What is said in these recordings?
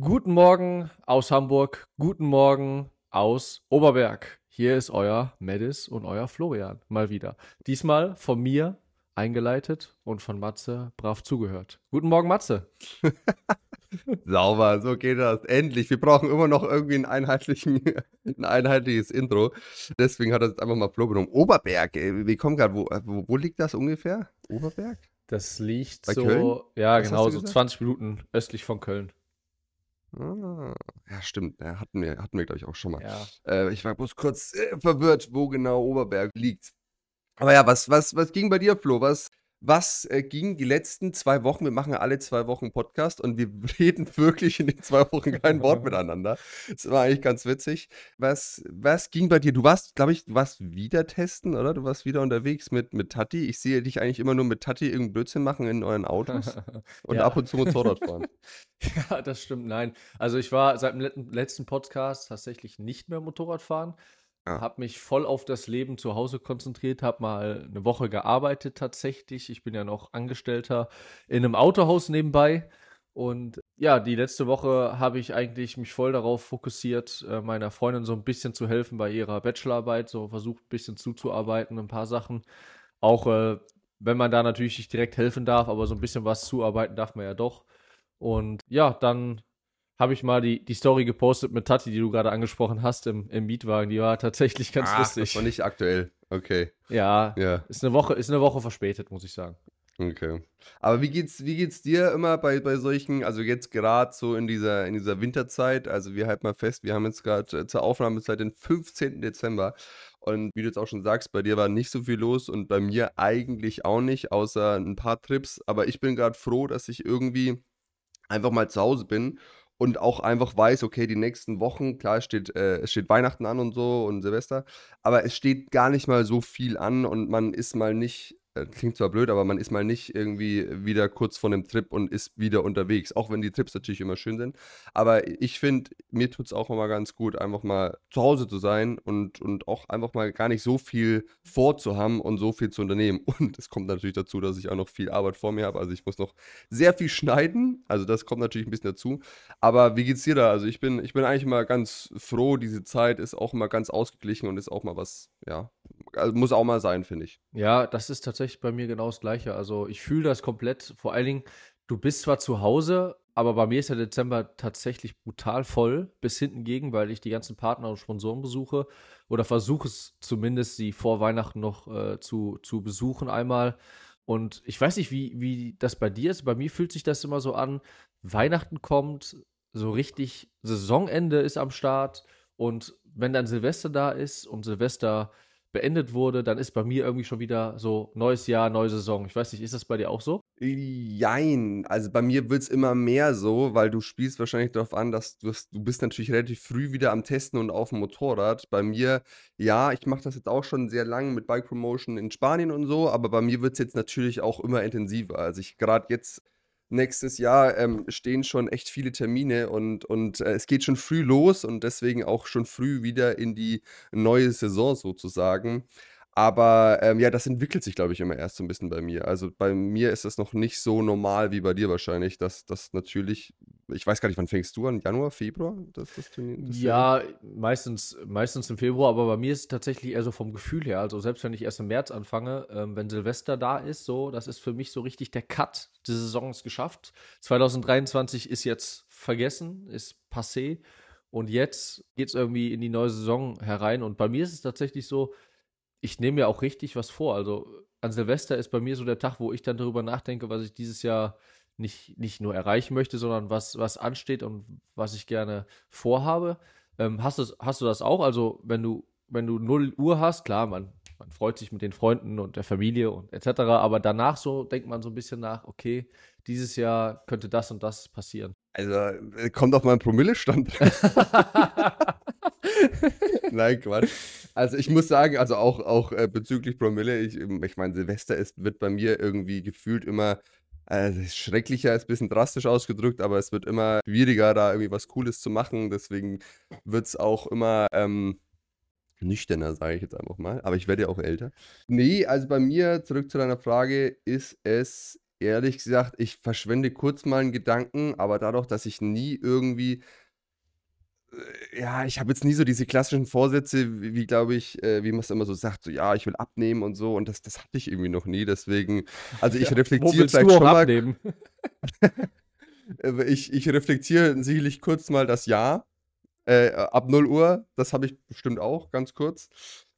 Guten Morgen aus Hamburg, guten Morgen aus Oberberg. Hier ist euer Medis und euer Florian mal wieder. Diesmal von mir eingeleitet und von Matze brav zugehört. Guten Morgen, Matze. Sauber, so geht das. Endlich. Wir brauchen immer noch irgendwie einen einheitlichen, ein einheitliches Intro. Deswegen hat er jetzt einfach mal Flo genommen. Oberberg, ey, wir kommen gerade, wo, wo, wo liegt das ungefähr? Oberberg? Das liegt Bei so, Köln? ja Was genau, so gesagt? 20 Minuten östlich von Köln. Ah, ja, stimmt. Ja, hatten wir, hatten wir glaube ich, auch schon mal. Ja. Äh, ich war bloß kurz äh, verwirrt, wo genau Oberberg liegt. Aber ja, was, was, was ging bei dir, Flo? Was, was äh, ging die letzten zwei Wochen? Wir machen ja alle zwei Wochen Podcast und wir reden wirklich in den zwei Wochen kein Wort miteinander. Das war eigentlich ganz witzig. Was, was ging bei dir? Du warst, glaube ich, du warst wieder testen, oder? Du warst wieder unterwegs mit, mit Tati. Ich sehe dich eigentlich immer nur mit Tati irgendeinen Blödsinn machen in euren Autos und Ja. ab und zu Motorrad fahren. Ja, das stimmt. Nein. Also ich war seit dem letzten- letzten Podcast tatsächlich nicht mehr Motorrad fahren. Ja. Habe mich voll auf das Leben zu Hause konzentriert, habe mal eine Woche gearbeitet tatsächlich. Ich bin ja noch Angestellter in einem Autohaus nebenbei. Und ja, die letzte Woche habe ich eigentlich mich voll darauf fokussiert, äh, meiner Freundin so ein bisschen zu helfen bei ihrer Bachelorarbeit, so versucht ein bisschen zuzuarbeiten, ein paar Sachen. Auch äh, wenn man da natürlich nicht direkt helfen darf, aber so ein bisschen was zuarbeiten darf man ja doch. Und ja, dann habe ich mal die, die Story gepostet mit Tati, die du gerade angesprochen hast, im, im Mietwagen. Die war tatsächlich ganz Ach, lustig. das war nicht aktuell. Okay, Ja, ja. ist eine Woche, ist eine Woche verspätet, muss ich sagen. Okay. Aber wie geht's, wie geht's dir immer bei, bei solchen, also jetzt gerade so in dieser, in dieser Winterzeit, also wir halten mal fest, wir haben jetzt gerade äh, zur Aufnahmezeit den 15. Dezember und wie du jetzt auch schon sagst, bei dir war nicht so viel los und bei mir eigentlich auch nicht, außer ein paar Trips, aber ich bin gerade froh, dass ich irgendwie einfach mal zu Hause bin und auch einfach weiß, okay, die nächsten Wochen, klar, es steht, äh, es steht Weihnachten an und so und Silvester, aber es steht gar nicht mal so viel an und man ist mal nicht, klingt zwar blöd, aber man ist mal nicht irgendwie wieder kurz vor einem Trip und ist wieder unterwegs, auch wenn die Trips natürlich immer schön sind. Aber ich finde, mir tut es auch immer ganz gut, einfach mal zu Hause zu sein und, und auch einfach mal gar nicht so viel vorzuhaben und so viel zu unternehmen. Und es kommt natürlich dazu, dass ich auch noch viel Arbeit vor mir habe. Also ich muss noch sehr viel schneiden. Also das kommt natürlich ein bisschen dazu. Aber wie geht's dir da? Also ich bin, ich bin eigentlich immer ganz froh, diese Zeit ist auch immer ganz ausgeglichen und ist auch mal was, ja, also muss auch mal sein, finde ich. Ja, das ist tatsächlich bei mir genau das Gleiche. Also ich fühle das komplett. Vor allen Dingen, du bist zwar zu Hause, aber bei mir ist der Dezember tatsächlich brutal voll bis hinten gegen, weil ich die ganzen Partner und Sponsoren besuche oder versuche es zumindest, sie vor Weihnachten noch äh, zu, zu besuchen einmal. Und ich weiß nicht, wie, wie das bei dir ist. Bei mir fühlt sich das immer so an, Weihnachten kommt, so richtig Saisonende ist am Start. Und wenn dann Silvester da ist und Silvester beendet wurde, dann ist bei mir irgendwie schon wieder so neues Jahr, neue Saison. Ich weiß nicht, ist das bei dir auch so? Jein, also bei mir wird es immer mehr so, weil du spielst wahrscheinlich darauf an, dass du, du bist natürlich relativ früh wieder am Testen und auf dem Motorrad. Bei mir, ja, ich mache das jetzt auch schon sehr lange mit Bike Promotion in Spanien und so, aber bei mir wird es jetzt natürlich auch immer intensiver. Also ich gerade jetzt nächstes Jahr ähm, stehen schon echt viele Termine und, und äh, es geht schon früh los und deswegen auch schon früh wieder in die neue Saison sozusagen. Aber ähm, ja, das entwickelt sich, glaube ich, immer erst so ein bisschen bei mir. Also bei mir ist das noch nicht so normal wie bei dir wahrscheinlich, dass das natürlich, ich weiß gar nicht, wann fängst du an? Januar, Februar? Das, das Turnier, das Ja, meistens, meistens im Februar, aber bei mir ist es tatsächlich eher so vom Gefühl her. Also selbst wenn ich erst im März anfange, ähm, wenn Silvester da ist, so, das ist für mich so richtig der Cut. Die Saison ist geschafft. 2023 ist jetzt vergessen, ist passé. Und jetzt geht es irgendwie in die neue Saison herein. Und bei mir ist es tatsächlich so, ich nehme mir auch richtig was vor. Also an Silvester ist bei mir so der Tag, wo ich dann darüber nachdenke, was ich dieses Jahr nicht, nicht nur erreichen möchte, sondern was, was ansteht und was ich gerne vorhabe. Ähm, hast, du, hast du das auch? Also, wenn du, wenn du 0 Uhr hast, klar, man, man freut sich mit den Freunden und der Familie und etc., aber danach so denkt man so ein bisschen nach, okay, dieses Jahr könnte das und das passieren. Also äh, kommt auf meinen Promillestand. Nein, Quatsch. Also ich muss sagen, also auch, auch äh, bezüglich Promille, ich, ich meine, Silvester ist, wird bei mir irgendwie gefühlt immer äh, schrecklicher, ist ein bisschen drastisch ausgedrückt, aber es wird immer schwieriger, da irgendwie was Cooles zu machen. Deswegen wird es auch immer ähm, nüchterner, sage ich jetzt einfach mal. Aber ich werde ja auch älter. Nee, also bei mir, zurück zu deiner Frage, ist es ehrlich gesagt, ich verschwende kurz mal einen Gedanken, aber dadurch, dass ich nie irgendwie ja, ich habe jetzt nie so diese klassischen Vorsätze, wie, wie glaube ich, äh, wie man es immer so sagt, so ja, ich will abnehmen und so und das, das hatte ich irgendwie noch nie, deswegen, also ich Ja, reflektiere vielleicht schon mal, abnehmen? äh, ich, ich reflektiere sicherlich kurz mal das Jahr, äh, ab 0 Uhr, das habe ich bestimmt auch, ganz kurz,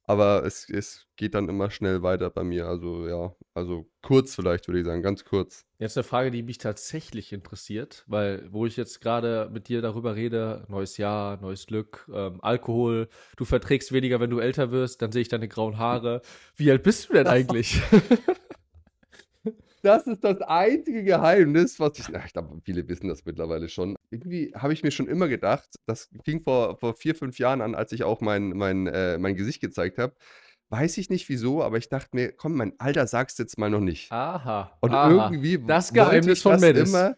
aber es, es geht dann immer schnell weiter bei mir, also ja, also kurz vielleicht, würde ich sagen, ganz kurz. Jetzt eine Frage, die mich tatsächlich interessiert, weil wo ich jetzt gerade mit dir darüber rede, neues Jahr, neues Glück, ähm, Alkohol, du verträgst weniger, wenn du älter wirst, dann sehe ich deine grauen Haare. Wie alt bist du denn eigentlich? Das ist das einzige Geheimnis, was ich, na, ich glaube, viele wissen das mittlerweile schon. Irgendwie habe ich mir schon immer gedacht, das fing vor, vor vier, fünf Jahren an, als ich auch mein, mein, äh, mein Gesicht gezeigt habe. Weiß ich nicht wieso, aber ich dachte mir, komm, mein Alter sagst du jetzt mal noch nicht. Aha. Und aha. irgendwie Das Geheimnis von Menace. immer.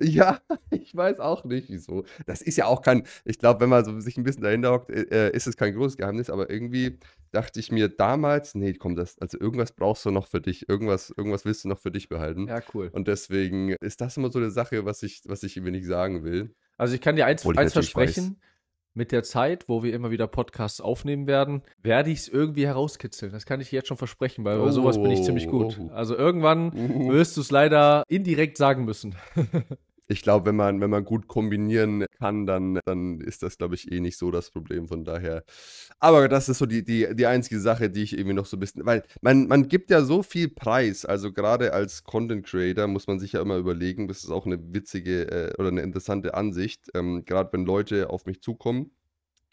Ja, ich weiß auch nicht wieso. Das ist ja auch kein, ich glaube, wenn man so sich ein bisschen dahinter hockt, äh, ist es kein großes Geheimnis, aber irgendwie dachte ich mir damals, nee, komm, das, also irgendwas brauchst du noch für dich, irgendwas, irgendwas willst du noch für dich behalten. Ja, cool. Und deswegen ist das immer so eine Sache, was ich, was ich irgendwie nicht sagen will. Also ich kann dir eins, eins versprechen. Mit der Zeit, wo wir immer wieder Podcasts aufnehmen werden, werde ich es irgendwie herauskitzeln. Das kann ich dir jetzt schon versprechen, weil bei sowas bin ich ziemlich gut. Oh. Also irgendwann Uh. wirst du es leider indirekt sagen müssen. Ich glaube, wenn man, wenn man gut kombinieren kann, dann, dann ist das, glaube ich, eh nicht so das Problem. Von daher. Aber das ist so die, die, die einzige Sache, die ich irgendwie noch so ein bisschen. Weil man, man gibt ja so viel Preis. Also gerade als Content Creator muss man sich ja immer überlegen, das ist auch eine witzige äh, oder eine interessante Ansicht. Ähm, gerade wenn Leute auf mich zukommen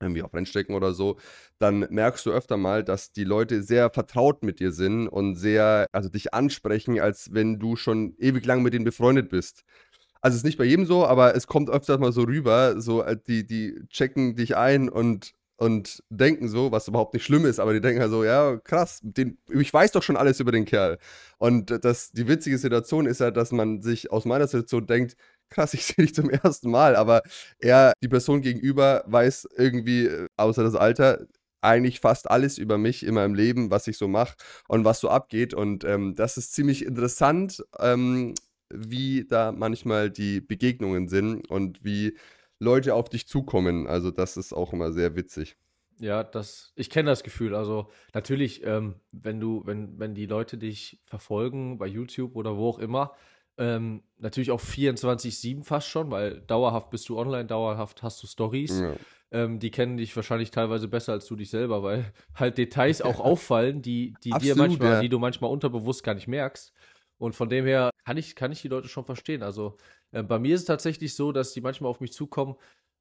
irgendwie auf Rennstrecken oder so, dann merkst du öfter mal, dass die Leute sehr vertraut mit dir sind und sehr, also dich ansprechen, als wenn du schon ewig lang mit denen befreundet bist. Also es ist nicht bei jedem so, aber es kommt öfter mal so rüber, so äh, die, die checken dich ein und, und denken so, was überhaupt nicht schlimm ist, aber die denken halt so, ja, krass, den, ich weiß doch schon alles über den Kerl. Und das, die witzige Situation ist ja, dass man sich aus meiner Situation denkt, krass, ich sehe dich zum ersten Mal, aber er, die Person gegenüber, weiß irgendwie, äh, außer das Alter, eigentlich fast alles über mich in meinem Leben, was ich so mache und was so abgeht. Und ähm, das ist ziemlich interessant, ähm, wie da manchmal die Begegnungen sind und wie Leute auf dich zukommen. Also das ist auch immer sehr witzig. Ja, das, ich kenne das Gefühl. Also natürlich, ähm, wenn du, wenn, wenn die Leute dich verfolgen bei YouTube oder wo auch immer, ähm, natürlich auch 24-7 fast schon, weil dauerhaft bist du online, dauerhaft hast du Stories. Ja. Ähm, die kennen dich wahrscheinlich teilweise besser als du dich selber, weil halt Details auch auffallen, die, die dir Absolut, manchmal, ja. die du manchmal unterbewusst gar nicht merkst. Und von dem her kann ich, kann ich die Leute schon verstehen. Also äh, bei mir ist es tatsächlich so, dass die manchmal auf mich zukommen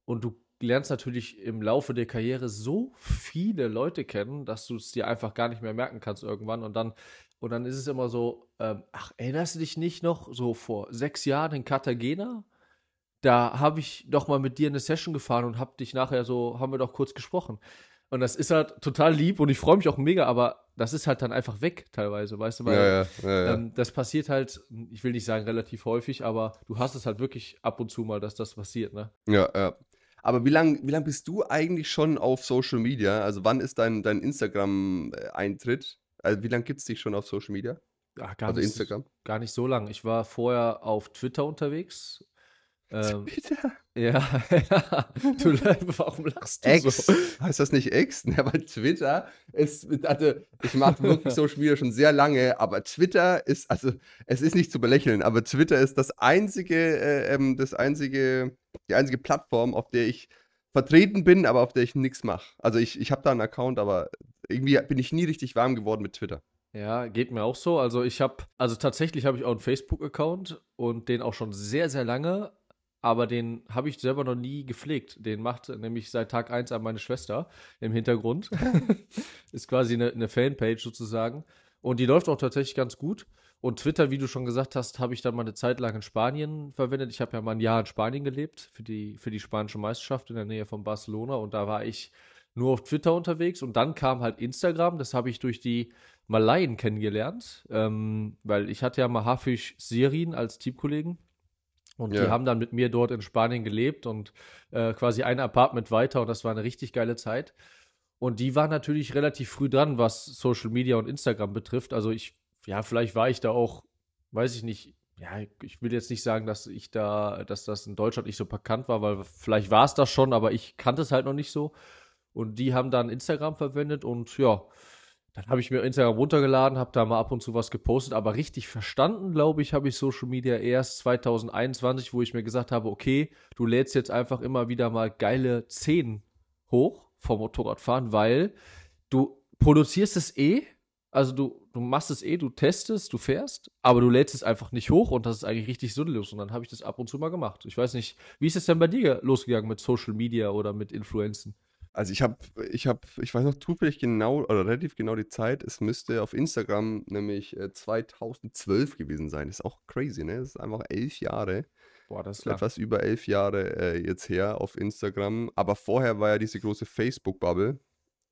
und du lernst natürlich im Laufe der Karriere so viele Leute kennen, dass du es dir einfach gar nicht mehr merken kannst irgendwann. Und dann, und dann ist es immer so, ähm, ach, erinnerst du dich nicht noch so vor sechs Jahren in Cartagena? Da habe ich doch mal mit dir eine Session gefahren und hab dich nachher so, haben wir doch kurz gesprochen. Und das ist halt total lieb und ich freue mich auch mega, aber das ist halt dann einfach weg teilweise, weißt du, weil Ja, ja, ja, ähm, das passiert halt, ich will nicht sagen relativ häufig, aber du hast es halt wirklich ab und zu mal, dass das passiert, ne? ja, ja. Aber wie lange wie lang bist du eigentlich schon auf Social Media? Also wann ist dein, dein Instagram-Eintritt? Also wie lange gibt es dich schon auf Social Media? Ja, gar, Also nicht, Instagram? gar nicht so lang. Ich war vorher auf Twitter unterwegs. Ähm, Twitter? ja, ja. Du, warum lachst du X. so? Heißt das nicht X? Ja, weil Twitter ist, also ich mache wirklich Social Media schon sehr lange, aber Twitter ist, also es ist nicht zu belächeln, aber Twitter ist das einzige, äh, ähm, das einzige, die einzige Plattform, auf der ich vertreten bin, aber auf der ich nichts mache. Also ich, ich habe da einen Account, aber irgendwie bin ich nie richtig warm geworden mit Twitter. Ja, geht mir auch so. Also ich habe, also tatsächlich habe ich auch einen Facebook-Account und den auch schon sehr, sehr lange, aber den habe ich selber noch nie gepflegt. Den macht nämlich seit Tag 1 an meine Schwester im Hintergrund. Ist quasi eine, eine Fanpage sozusagen. Und die läuft auch tatsächlich ganz gut. Und Twitter, wie du schon gesagt hast, habe ich dann mal eine Zeit lang in Spanien verwendet. Ich habe ja mal ein Jahr in Spanien gelebt für die, für die spanische Meisterschaft in der Nähe von Barcelona. Und da war ich nur auf Twitter unterwegs. Und dann kam halt Instagram. Das habe ich durch die Malaien kennengelernt. Ähm, weil ich hatte ja mal Hafisch Sirin als Teamkollegen. Und Ja. die haben dann mit mir dort in Spanien gelebt und äh, quasi ein Apartment weiter. Und das war eine richtig geile Zeit. Und die waren natürlich relativ früh dran, was Social Media und Instagram betrifft. Also ich, ja, vielleicht war ich da auch, weiß ich nicht, ja, ich will jetzt nicht sagen, dass ich da, dass das in Deutschland nicht so bekannt war, weil vielleicht war es das schon, aber ich kannte es halt noch nicht so. Und die haben dann Instagram verwendet und ja, dann habe ich mir Instagram runtergeladen, habe da mal ab und zu was gepostet, aber richtig verstanden, glaube ich, habe ich Social Media erst 2021, wo ich mir gesagt habe, okay, du lädst jetzt einfach immer wieder mal geile Szenen hoch vom Motorradfahren, weil du produzierst es eh, also du, du machst es eh, du testest, du fährst, aber du lädst es einfach nicht hoch und das ist eigentlich richtig sinnlos. Und dann habe ich das ab und zu mal gemacht. Ich weiß nicht, wie ist es denn bei dir losgegangen mit Social Media oder mit Influenzen? Also ich habe, ich habe, ich weiß noch zufällig genau oder relativ genau die Zeit. Es müsste auf Instagram nämlich 2012 äh, gewesen sein. Das ist auch crazy, ne? Das ist einfach elf Jahre. Boah, das ist lang. etwas über elf Jahre äh, jetzt her auf Instagram. Aber vorher war ja diese große Facebook-Bubble.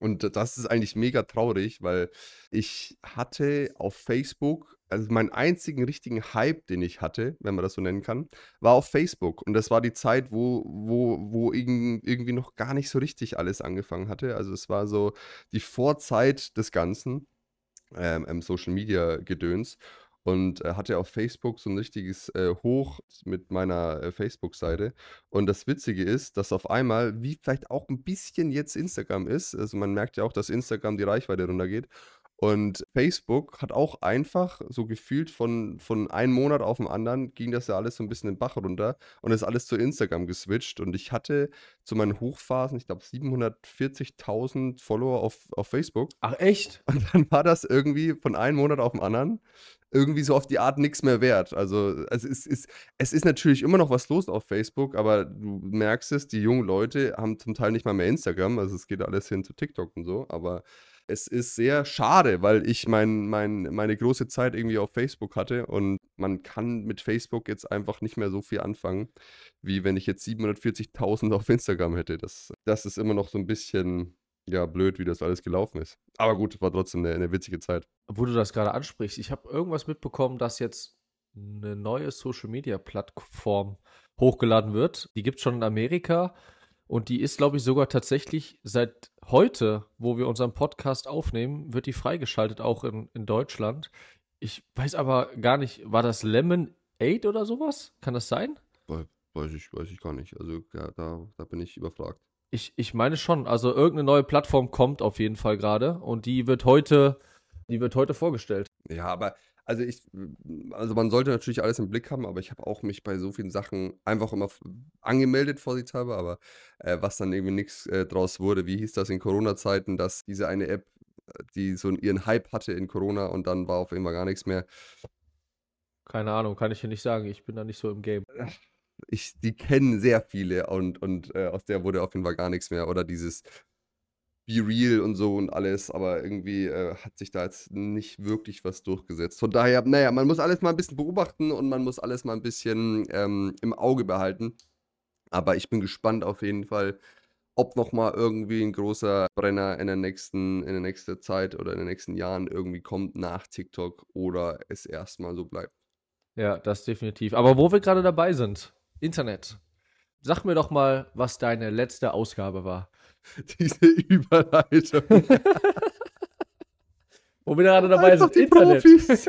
Und das ist eigentlich mega traurig, weil ich hatte auf Facebook, also meinen einzigen richtigen Hype, den ich hatte, wenn man das so nennen kann, war auf Facebook. Und das war die Zeit, wo, wo, wo irgendwie noch gar nicht so richtig alles angefangen hatte. Also es war so die Vorzeit des Ganzen, ähm, Social Media Gedöns und äh, hatte auf Facebook so ein richtiges äh, Hoch mit meiner äh, Facebook-Seite. Und das Witzige ist, dass auf einmal, wie vielleicht auch ein bisschen jetzt Instagram ist, also man merkt ja auch, dass Instagram die Reichweite runtergeht. Und Facebook hat auch einfach so gefühlt von, von einem Monat auf den anderen ging das ja alles so ein bisschen den Bach runter und ist alles zu Instagram geswitcht. Und ich hatte zu meinen Hochphasen, ich glaube, 740.000 Follower auf, auf Facebook. Ach, echt? Und dann war das irgendwie von einem Monat auf den anderen irgendwie so auf die Art nichts mehr wert. Also es ist, ist, es ist natürlich immer noch was los auf Facebook, aber du merkst es, die jungen Leute haben zum Teil nicht mal mehr Instagram, also es geht alles hin zu TikTok und so, aber es ist sehr schade, weil ich mein, mein, meine große Zeit irgendwie auf Facebook hatte und man kann mit Facebook jetzt einfach nicht mehr so viel anfangen, wie wenn ich jetzt 740.000 auf Instagram hätte. Das, das ist immer noch so ein bisschen, ja, blöd, wie das alles gelaufen ist. Aber gut, war trotzdem eine, eine witzige Zeit. Wo du das gerade ansprichst, ich habe irgendwas mitbekommen, dass jetzt eine neue Social-Media-Plattform hochgeladen wird. Die gibt es schon in Amerika und die ist, glaube ich, sogar tatsächlich seit heute, wo wir unseren Podcast aufnehmen, wird die freigeschaltet, auch in, in Deutschland. Ich weiß aber gar nicht, war das Lemon 8 oder sowas? Kann das sein? Weiß ich, weiß ich gar nicht. Also ja, da, da bin ich überfragt. Ich, ich meine schon. Also irgendeine neue Plattform kommt auf jeden Fall gerade und die wird heute, die wird heute vorgestellt. Ja, aber also ich, also man sollte natürlich alles im Blick haben, aber ich habe auch mich bei so vielen Sachen einfach immer angemeldet, vorsichtshalber, aber äh, was dann irgendwie nichts äh, draus wurde, wie hieß das in Corona-Zeiten, dass diese eine App, äh, die so ihren Hype hatte in Corona und dann war auf einmal gar nichts mehr. Keine Ahnung, kann ich dir nicht sagen, ich bin da nicht so im Game. Ich, die kennen sehr viele und, und äh, aus der wurde auf jeden Fall gar nichts mehr. Oder dieses Be Real und so und alles, aber irgendwie äh, hat sich da jetzt nicht wirklich was durchgesetzt. Von daher, naja, man muss alles mal ein bisschen beobachten und man muss alles mal ein bisschen ähm, im Auge behalten. Aber ich bin gespannt auf jeden Fall, ob nochmal irgendwie ein großer Brenner in der nächsten, in der nächsten Zeit oder in den nächsten Jahren irgendwie kommt nach TikTok oder es erstmal so bleibt. Ja, das definitiv. Aber wo wir gerade dabei sind, Internet. Sag mir doch mal, was deine letzte Ausgabe war. Diese Überleitung. Wo wir gerade dabei Einfach sind, die Internet. Profis.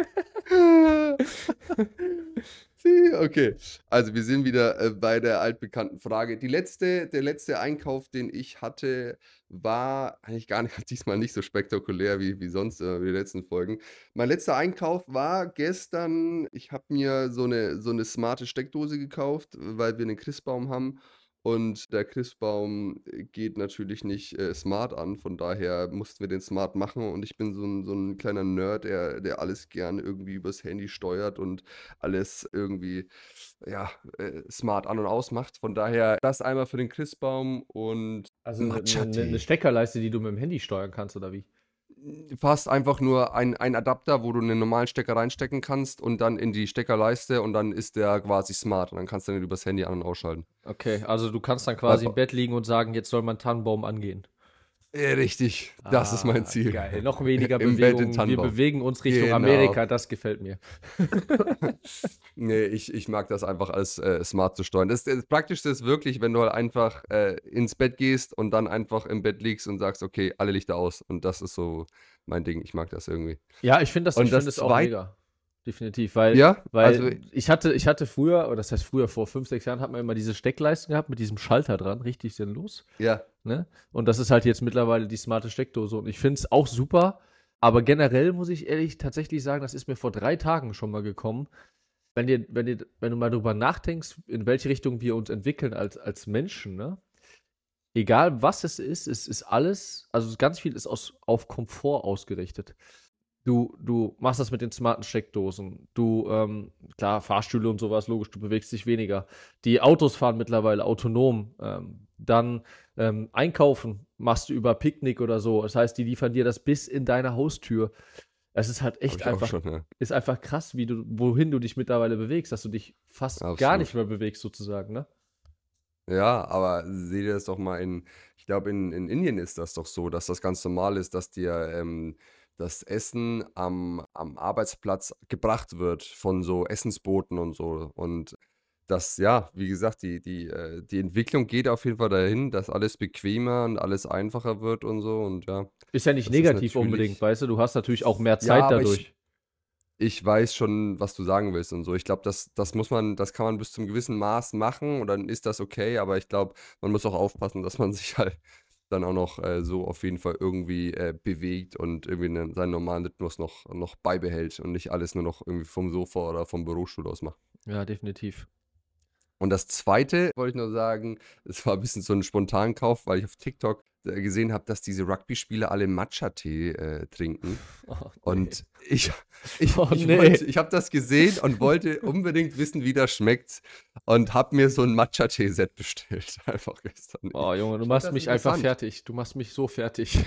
okay, also wir sind wieder äh, bei der altbekannten Frage. Die letzte, der letzte Einkauf, den ich hatte, war eigentlich gar nicht, diesmal nicht so spektakulär wie, wie sonst äh, wie die letzten Folgen. Mein letzter Einkauf war gestern, ich habe mir so eine, so eine smarte Steckdose gekauft, weil wir einen Christbaum haben und der Christbaum äh, geht natürlich nicht äh, smart an, von daher mussten wir den smart machen. Und ich bin so ein, so ein kleiner Nerd, der, der alles gern irgendwie übers Handy steuert und alles irgendwie ja, äh, smart an und aus macht. Von daher das einmal für den Christbaum und. Also eine, eine, eine Steckerleiste, die du mit dem Handy steuern kannst, oder wie? Fast einfach nur ein, ein Adapter, wo du einen normalen Stecker reinstecken kannst und dann in die Steckerleiste und dann ist der quasi smart und dann kannst du den übers Handy an- und ausschalten. Okay, also du kannst dann quasi im Bett liegen und sagen, jetzt soll mein Tannenbaum angehen. Richtig, das ah, ist mein Ziel. Geil, noch weniger Im Bewegung. Wir bewegen uns Richtung genau. Amerika, das gefällt mir. nee, ich, ich mag das einfach als äh, smart zu steuern. Das, das Praktischste ist wirklich, wenn du halt einfach äh, ins Bett gehst und dann einfach im Bett liegst und sagst, okay, alle Lichter aus. Und das ist so mein Ding. Ich mag das irgendwie. Ja, ich finde das, und ich das find auch mega. Definitiv, weil, Ja, weil also ich hatte, ich hatte früher, oder das heißt früher, vor fünf, sechs Jahren, hat man immer diese Steckleisten gehabt mit diesem Schalter dran, richtig sinnlos. ja, Ne? Und das ist halt jetzt mittlerweile die smarte Steckdose. Und ich finde es auch super. Aber generell muss ich ehrlich tatsächlich sagen, das ist mir vor drei Tagen schon mal gekommen. Wenn, dir, wenn, dir, wenn du mal drüber nachdenkst, in welche Richtung wir uns entwickeln als, als Menschen, ne? Egal was es ist, es ist alles, also ganz viel ist aus, auf Komfort ausgerichtet. Du, du machst das mit den smarten Steckdosen. Du, ähm, klar, Fahrstühle und sowas, logisch, du bewegst dich weniger. Die Autos fahren mittlerweile autonom. Ähm, dann ähm, einkaufen machst du über Picknick oder so. Das heißt, die liefern dir das bis in deine Haustür. Es ist halt echt einfach, schon, ja. ist einfach krass, wie du, wohin du dich mittlerweile bewegst, dass du dich fast gar Absolut. nicht mehr bewegst, sozusagen, ne? Ja, aber seht ihr das doch mal in, ich glaube, in, in Indien ist das doch so, dass das ganz normal ist, dass dir ähm, das Essen am, am Arbeitsplatz gebracht wird von so Essensboten und so. Und das, ja, wie gesagt, die, die, äh, die Entwicklung geht auf jeden Fall dahin, dass alles bequemer und alles einfacher wird und so. Und ja, Ist ja nicht negativ unbedingt, weißt du? Du hast natürlich auch mehr Ja, Zeit ich- dadurch. ich weiß schon, was du sagen willst und so. Ich glaube, das, das muss man, das kann man bis zum gewissen Maß machen und dann ist das okay, aber ich glaube, man muss auch aufpassen, dass man sich halt dann auch noch äh, so auf jeden Fall irgendwie äh, bewegt und irgendwie ne, seinen normalen Rhythmus noch, noch beibehält und nicht alles nur noch irgendwie vom Sofa oder vom Bürostuhl aus macht. Ja, definitiv. Und das zweite wollte ich nur sagen, es war ein bisschen so ein Spontankauf, weil ich auf TikTok gesehen habe, dass diese Rugby-Spieler alle Matcha-Tee äh, trinken. Oh, nee. Und ich, ich, Oh, ich, nee. ich habe das gesehen und wollte unbedingt wissen, wie das schmeckt. Und habe mir so ein Matcha-Tee-Set bestellt. Einfach gestern. Oh, Junge, du machst mich einfach fertig. Du machst mich so fertig.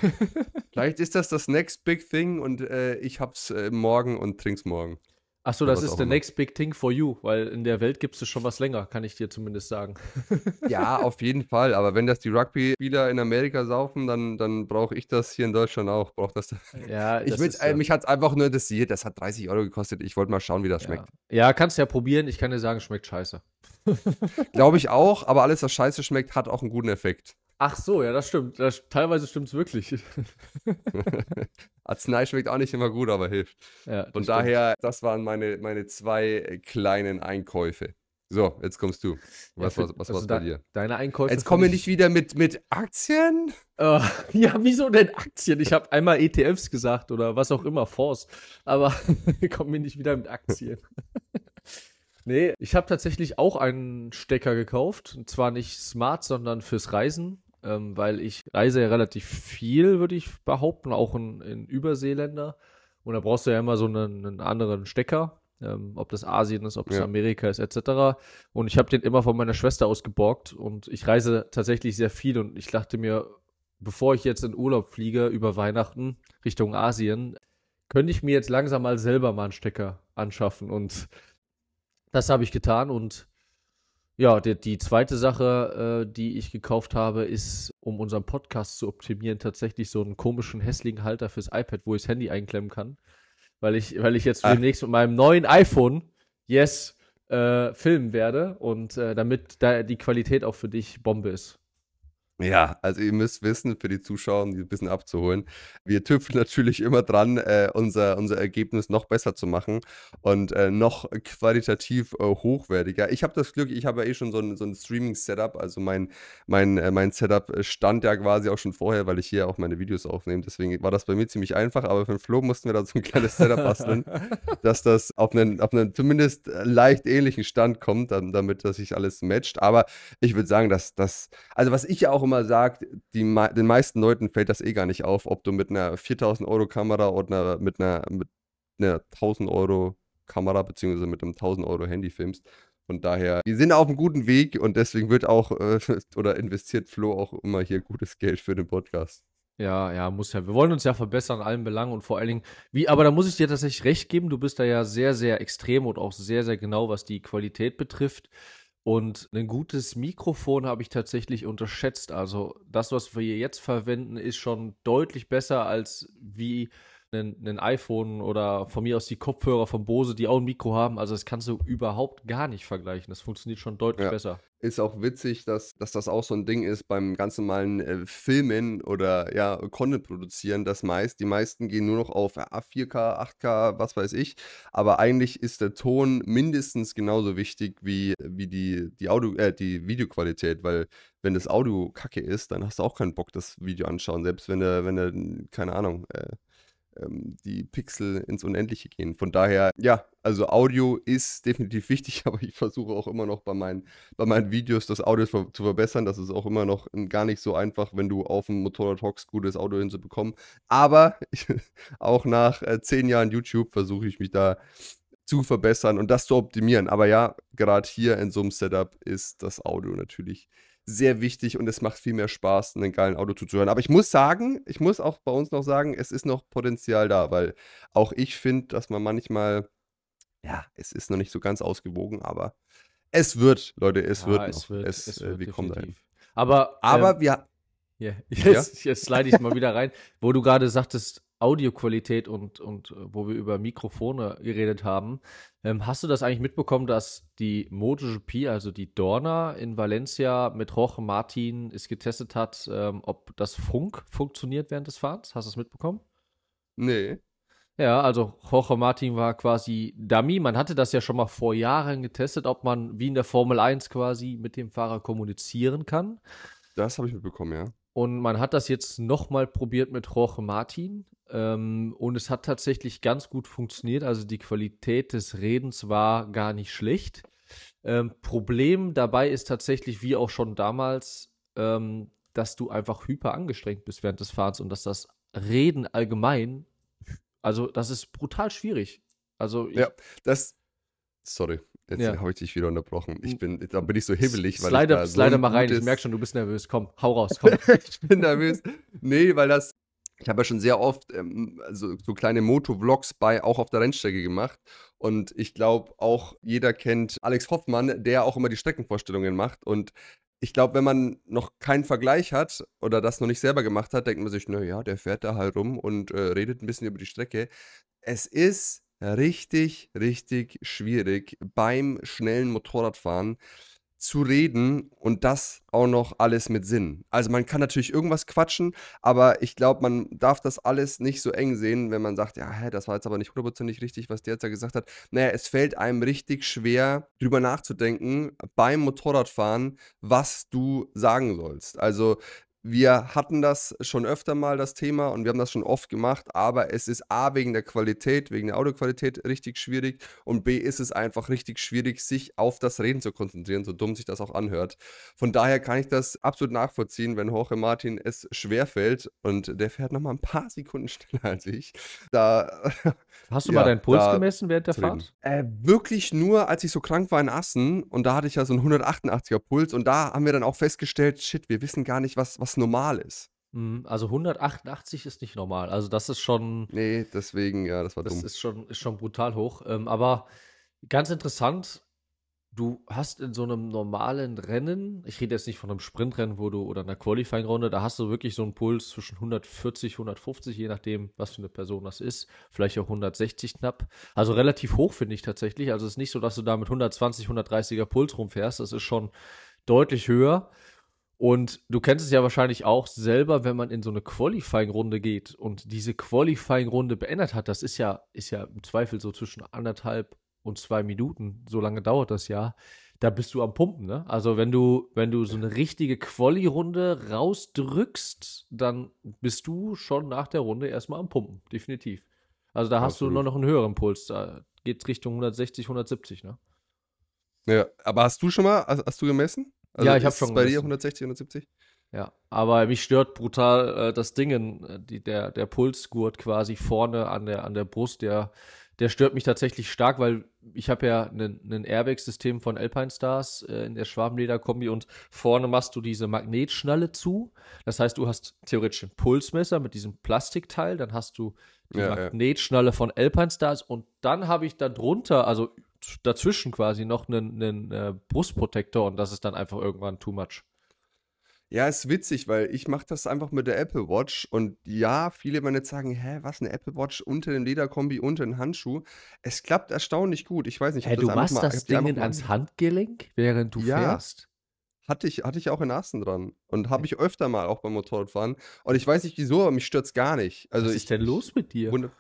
Vielleicht ist das das next big thing und äh, ich hab's äh, morgen und trink's morgen. Achso, Oder das ist the immer. next big thing for you, weil in der Welt gibt es schon was länger, kann ich dir zumindest sagen. Ja, auf jeden Fall. Aber wenn das die Rugby-Spieler in Amerika saufen, dann, dann brauche ich das hier in Deutschland auch. Brauch das Ja, ich das will, äh, mich hat's einfach nur interessiert. Das hat 30 Euro gekostet. Ich wollte mal schauen, wie das schmeckt. Ja. ja, kannst ja probieren. Ich kann dir sagen, schmeckt scheiße. Glaube ich auch, aber alles, was scheiße schmeckt, hat auch einen guten Effekt. Ach so, ja, das stimmt. Das, teilweise stimmt es wirklich. Arznei schmeckt auch nicht immer gut, aber hilft. ja, Von stimmt. daher, das waren meine, meine zwei äh, kleinen Einkäufe. So, jetzt kommst du. Was, Ja, was, was also bei dir? Deine Einkäufe. Jetzt kommen wir find nicht wieder mit, mit Aktien? Äh, ja, wieso denn Aktien? Ich habe einmal ETFs gesagt oder was auch immer, Fonds. Aber kommen wir nicht wieder mit Aktien. nee, ich habe tatsächlich auch einen Stecker gekauft. Und zwar nicht smart, sondern fürs Reisen. Ähm, weil ich reise ja relativ viel, würde ich behaupten, auch in, in Überseeländer. Und da brauchst du ja immer so einen, einen anderen Stecker. Ähm, ob das Asien ist, ob es Ja. Amerika ist, etc. Und ich habe den immer von meiner Schwester ausgeborgt. Und ich reise tatsächlich sehr viel. Und ich dachte mir, bevor ich jetzt in Urlaub fliege über Weihnachten Richtung Asien, könnte ich mir jetzt langsam mal selber mal einen Stecker anschaffen. Und das habe ich getan. Und ja, die, die zweite Sache, äh, die ich gekauft habe, ist, um unseren Podcast zu optimieren, tatsächlich so einen komischen, hässlichen Halter fürs iPad, wo ich das Handy einklemmen kann. Weil ich, weil ich jetzt Ah. demnächst mit meinem neuen iPhone, yes, äh, filmen werde. Und äh, damit da die Qualität auch für dich Bombe ist. Ja, also ihr müsst wissen, für die Zuschauer, um die ein bisschen abzuholen, wir tüfteln natürlich immer dran, äh, unser, unser Ergebnis noch besser zu machen und äh, noch qualitativ äh, hochwertiger. Ich habe das Glück, ich habe ja eh schon so ein, so ein Streaming-Setup, also mein, mein, äh, mein Setup äh, stand ja quasi auch schon vorher, weil ich hier auch meine Videos aufnehme. Deswegen war das bei mir ziemlich einfach, aber für den Flo mussten wir da so ein kleines Setup basteln, dass das auf einen, auf einen zumindest äh, leicht ähnlichen Stand kommt, dann, damit das sich alles matcht. Aber ich würde sagen, dass das, also was ich ja auch immer sage, mei- den meisten Leuten fällt das eh gar nicht auf, ob du mit einer 4000 Euro Kamera oder mit einer, mit einer 1000 Euro Kamera beziehungsweise mit einem 1000 Euro Handy filmst. Von daher, wir sind auf einem guten Weg und deswegen wird auch äh, oder investiert Flo auch immer hier gutes Geld für den Podcast. Ja, ja, muss ja. Wir wollen uns ja verbessern in allen Belangen und vor allen Dingen, wie, aber da muss ich dir tatsächlich recht geben, du bist da ja sehr, sehr extrem und auch sehr, sehr genau, was die Qualität betrifft. Und ein gutes Mikrofon habe ich tatsächlich unterschätzt. Also das, was wir jetzt verwenden, ist schon deutlich besser als wie ein iPhone oder von mir aus die Kopfhörer von Bose, die auch ein Mikro haben. Also das kannst du überhaupt gar nicht vergleichen. Das funktioniert schon deutlich ja. besser. Ist auch witzig, dass, dass das auch so ein Ding ist beim ganz normalen äh, Filmen oder ja, Content produzieren, das meist. Die meisten gehen nur noch auf ja, 4K, 8K, was weiß ich. Aber eigentlich ist der Ton mindestens genauso wichtig wie, wie die, die, Audio, äh, die Videoqualität, weil wenn das Audio kacke ist, dann hast du auch keinen Bock, das Video anschauen. Selbst wenn du, wenn du, keine Ahnung, äh, ähm, die Pixel ins Unendliche gehen. Von daher, ja, also Audio ist definitiv wichtig, aber ich versuche auch immer noch bei meinen, bei meinen Videos das Audio zu verbessern. Das ist auch immer noch gar nicht so einfach, wenn du auf dem Motorrad hockst, gutes Audio hinzubekommen. Aber auch nach äh, zehn Jahren YouTube versuche ich mich da zu verbessern und das zu optimieren. Aber ja, gerade hier in so einem Setup ist das Audio natürlich sehr wichtig und es macht viel mehr Spaß, einen geilen Auto zuzuhören. Aber ich muss sagen, ich muss auch bei uns noch sagen, es ist noch Potenzial da, weil auch ich finde, dass man manchmal, ja, es ist noch nicht so ganz ausgewogen, aber es wird, Leute, es ja, wird es noch. Wird, es, es äh, wird wir kommen dahin. Aber, aber ähm, wir. Yeah. Jetzt, ja? jetzt slide ich mal wieder rein, wo du gerade sagtest, Audioqualität und, und äh, wo wir über Mikrofone geredet haben. Ähm, hast du das eigentlich mitbekommen, dass die MotoGP, also die Dorna in Valencia mit Jorge Martin es getestet hat, ähm, ob das Funk funktioniert während des Fahrens? Hast du es mitbekommen? Nee. Ja, also Jorge Martin war quasi Dummy. Man hatte das ja schon mal vor Jahren getestet, ob man wie in der Formel 1 quasi mit dem Fahrer kommunizieren kann. Das habe ich mitbekommen, ja. Und man hat das jetzt nochmal probiert mit Jorge Martin. Ähm, und es hat tatsächlich ganz gut funktioniert. Also die Qualität des Redens war gar nicht schlecht. Ähm, Problem dabei ist tatsächlich, wie auch schon damals, ähm, dass du einfach hyper angestrengt bist während des Fahrens und dass das Reden allgemein, also das ist brutal schwierig. Also ja, das, sorry, Jetzt ja. habe ich dich wieder unterbrochen. Ich bin, da bin ich so hibbelig, weil slide, ich da slide so mal rein. Ich merke schon, du bist nervös. Komm, hau raus. Komm. ich bin nervös. Nee, weil das, ich habe ja schon sehr oft ähm, also so kleine Motovlogs bei, auch auf der Rennstrecke gemacht. Und ich glaube, auch jeder kennt Alex Hoffmann, der auch immer die Streckenvorstellungen macht. Und ich glaube, wenn man noch keinen Vergleich hat oder das noch nicht selber gemacht hat, denkt man sich, naja, der fährt da halt rum und äh, redet ein bisschen über die Strecke. Es ist richtig, richtig schwierig beim schnellen Motorradfahren zu reden und das auch noch alles mit Sinn. Also man kann natürlich irgendwas quatschen, aber ich glaube, man darf das alles nicht so eng sehen, wenn man sagt, ja, hä, das war jetzt aber nicht hundertprozentig richtig, was der jetzt da gesagt hat. Naja, es fällt einem richtig schwer, drüber nachzudenken beim Motorradfahren, was du sagen sollst. Also wir hatten das schon öfter mal, das Thema, und wir haben das schon oft gemacht, aber es ist A, wegen der Qualität, wegen der Audioqualität richtig schwierig und B, ist es einfach richtig schwierig, sich auf das Reden zu konzentrieren, so dumm sich das auch anhört. Von daher kann ich das absolut nachvollziehen, wenn Jorge Martin es schwerfällt und der fährt nochmal ein paar Sekunden schneller als ich. Da, Hast du ja, mal deinen Puls gemessen während der Fahrt? Äh, wirklich nur, als ich so krank war in Assen und da hatte ich ja so einen 188er Puls und da haben wir dann auch festgestellt, shit, wir wissen gar nicht, was, was normal ist. Mhm, also 188 ist nicht normal. Also das ist schon. Nee, deswegen, ja, das war das dumm. Das ist schon, ist schon brutal hoch. Ähm, aber ganz interessant, du hast in so einem normalen Rennen, ich rede jetzt nicht von einem Sprintrennen, wo du oder einer Qualifying-Runde, da hast du wirklich so einen Puls zwischen 140, 150, je nachdem, was für eine Person das ist. Vielleicht auch 160 knapp. Also relativ hoch, finde ich tatsächlich. Also es ist nicht so, dass du da mit 120, 130er Puls rumfährst. Das ist schon deutlich höher. Und du kennst es ja wahrscheinlich auch selber, wenn man in so eine Qualifying-Runde geht und diese Qualifying-Runde beendet hat, das ist ja, ist ja im Zweifel so zwischen anderthalb und zwei Minuten, so lange dauert das ja, da bist du am Pumpen, ne? Also wenn du, wenn du so eine richtige Quali-Runde rausdrückst, dann bist du schon nach der Runde erstmal am Pumpen, definitiv. Also da hast du nur noch einen höheren Puls, da geht es Richtung 160, 170, ne? Ja, aber hast du schon mal, hast, hast du gemessen? Also ja, ich habe schon. Bei dir 160, 170? Ja, aber mich stört brutal äh, das Ding, äh, die, der, der Pulsgurt quasi vorne an der, an der Brust, der, der stört mich tatsächlich stark, weil ich habe ja ein Airbag-System von Alpine Stars äh, in der Schwabenleder-Kombi und vorne machst du diese Magnetschnalle zu. Das heißt, du hast theoretisch ein Pulsmesser mit diesem Plastikteil, dann hast du die ja, Magnetschnalle ja. von Alpine Stars und dann habe ich da drunter, also dazwischen quasi noch einen, einen äh, Brustprotektor und das ist dann einfach irgendwann too much. Ja, ist witzig, weil ich mache das einfach mit der Apple Watch und ja, viele werden jetzt sagen: „Hä, was, 'ne Apple Watch unter dem Lederkombi, unter den Handschuh?“ Es klappt erstaunlich gut. Ich weiß nicht, ich Hä, habe du das machst mal das Ding mal ans Handgelenk, während du Ja, fährst? hatte ich hatte ich auch in Assen dran und habe ich öfter mal auch beim Motorradfahren und ich weiß nicht wieso, aber mich stört's gar nicht. Also, Was ist ich denn ich los mit dir? wund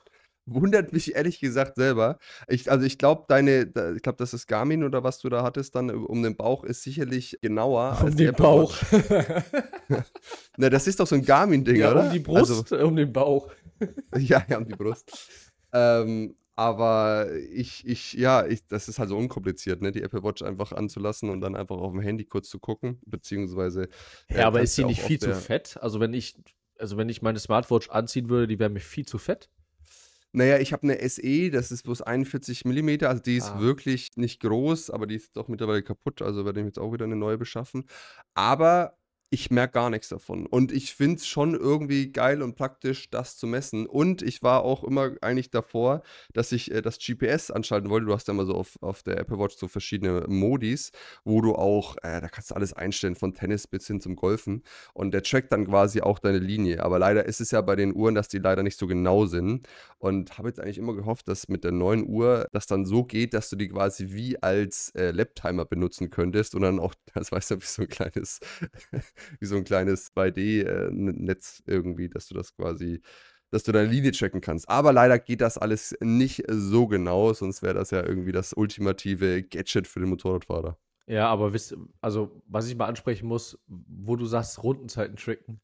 wundert mich ehrlich gesagt selber. Ich also, ich glaube, deine da ich glaube, das ist Garmin oder was du da hattest dann um den Bauch ist sicherlich genauer Um als die den Apple Bauch. Na, das ist doch so 'n Garmin-Ding, Ja, um oder? die Also Brust, um den Bauch. Ja, ja, um die Brust. Ähm, aber ich ich ja, ich das ist halt so unkompliziert, ne, die Apple Watch einfach anzulassen und dann einfach aufm Handy kurz zu gucken, beziehungsweise, äh, Ja, aber ist kannst sie ja auch nicht auf viel zu der fett? Also, wenn ich also, wenn ich meine Smartwatch anziehen würde, die wäre mir viel zu fett. Na ja, ich habe 'ne SE, das ist bloß 41 Millimeter, also, die ist Ah. wirklich nicht groß, aber die ist auch mittlerweile kaputt, also, werde ich mir jetzt auch wieder 'ne neue beschaffen. Aber ich merke gar nix davon. Und ich finde es schon irgendwie geil und praktisch, das zu messen. Und ich war auch immer eigentlich davor, dass ich, äh, das GPS anschalten wollte. Du hast ja immer so auf auf der Apple Watch so verschiedene Modis, wo du auch äh, da kannst du alles einstellen, von Tennis bis hin zum Golfen. Und der trackt dann quasi auch deine Linie. Aber leider ist es ja bei den Uhren, dass die leider nicht so genau sind. Und habe jetzt eigentlich immer gehofft, dass mit der neuen Uhr das dann so geht, dass du die quasi wie als, äh, Laptimer benutzen könntest. Und dann auch das weißt du, wie so 'n kleines wie so 'n kleines 2D, äh, irgendwie, dass du das quasi dass du deine Linie tracken kannst. Aber leider geht das alles nicht so genau, sonst wäre das ja irgendwie das ultimative Gadget für den Motorradfahrer. Ja, aber wisst also, was ich mal ansprechen muss, wo du sagst, Rundenzeiten tracken.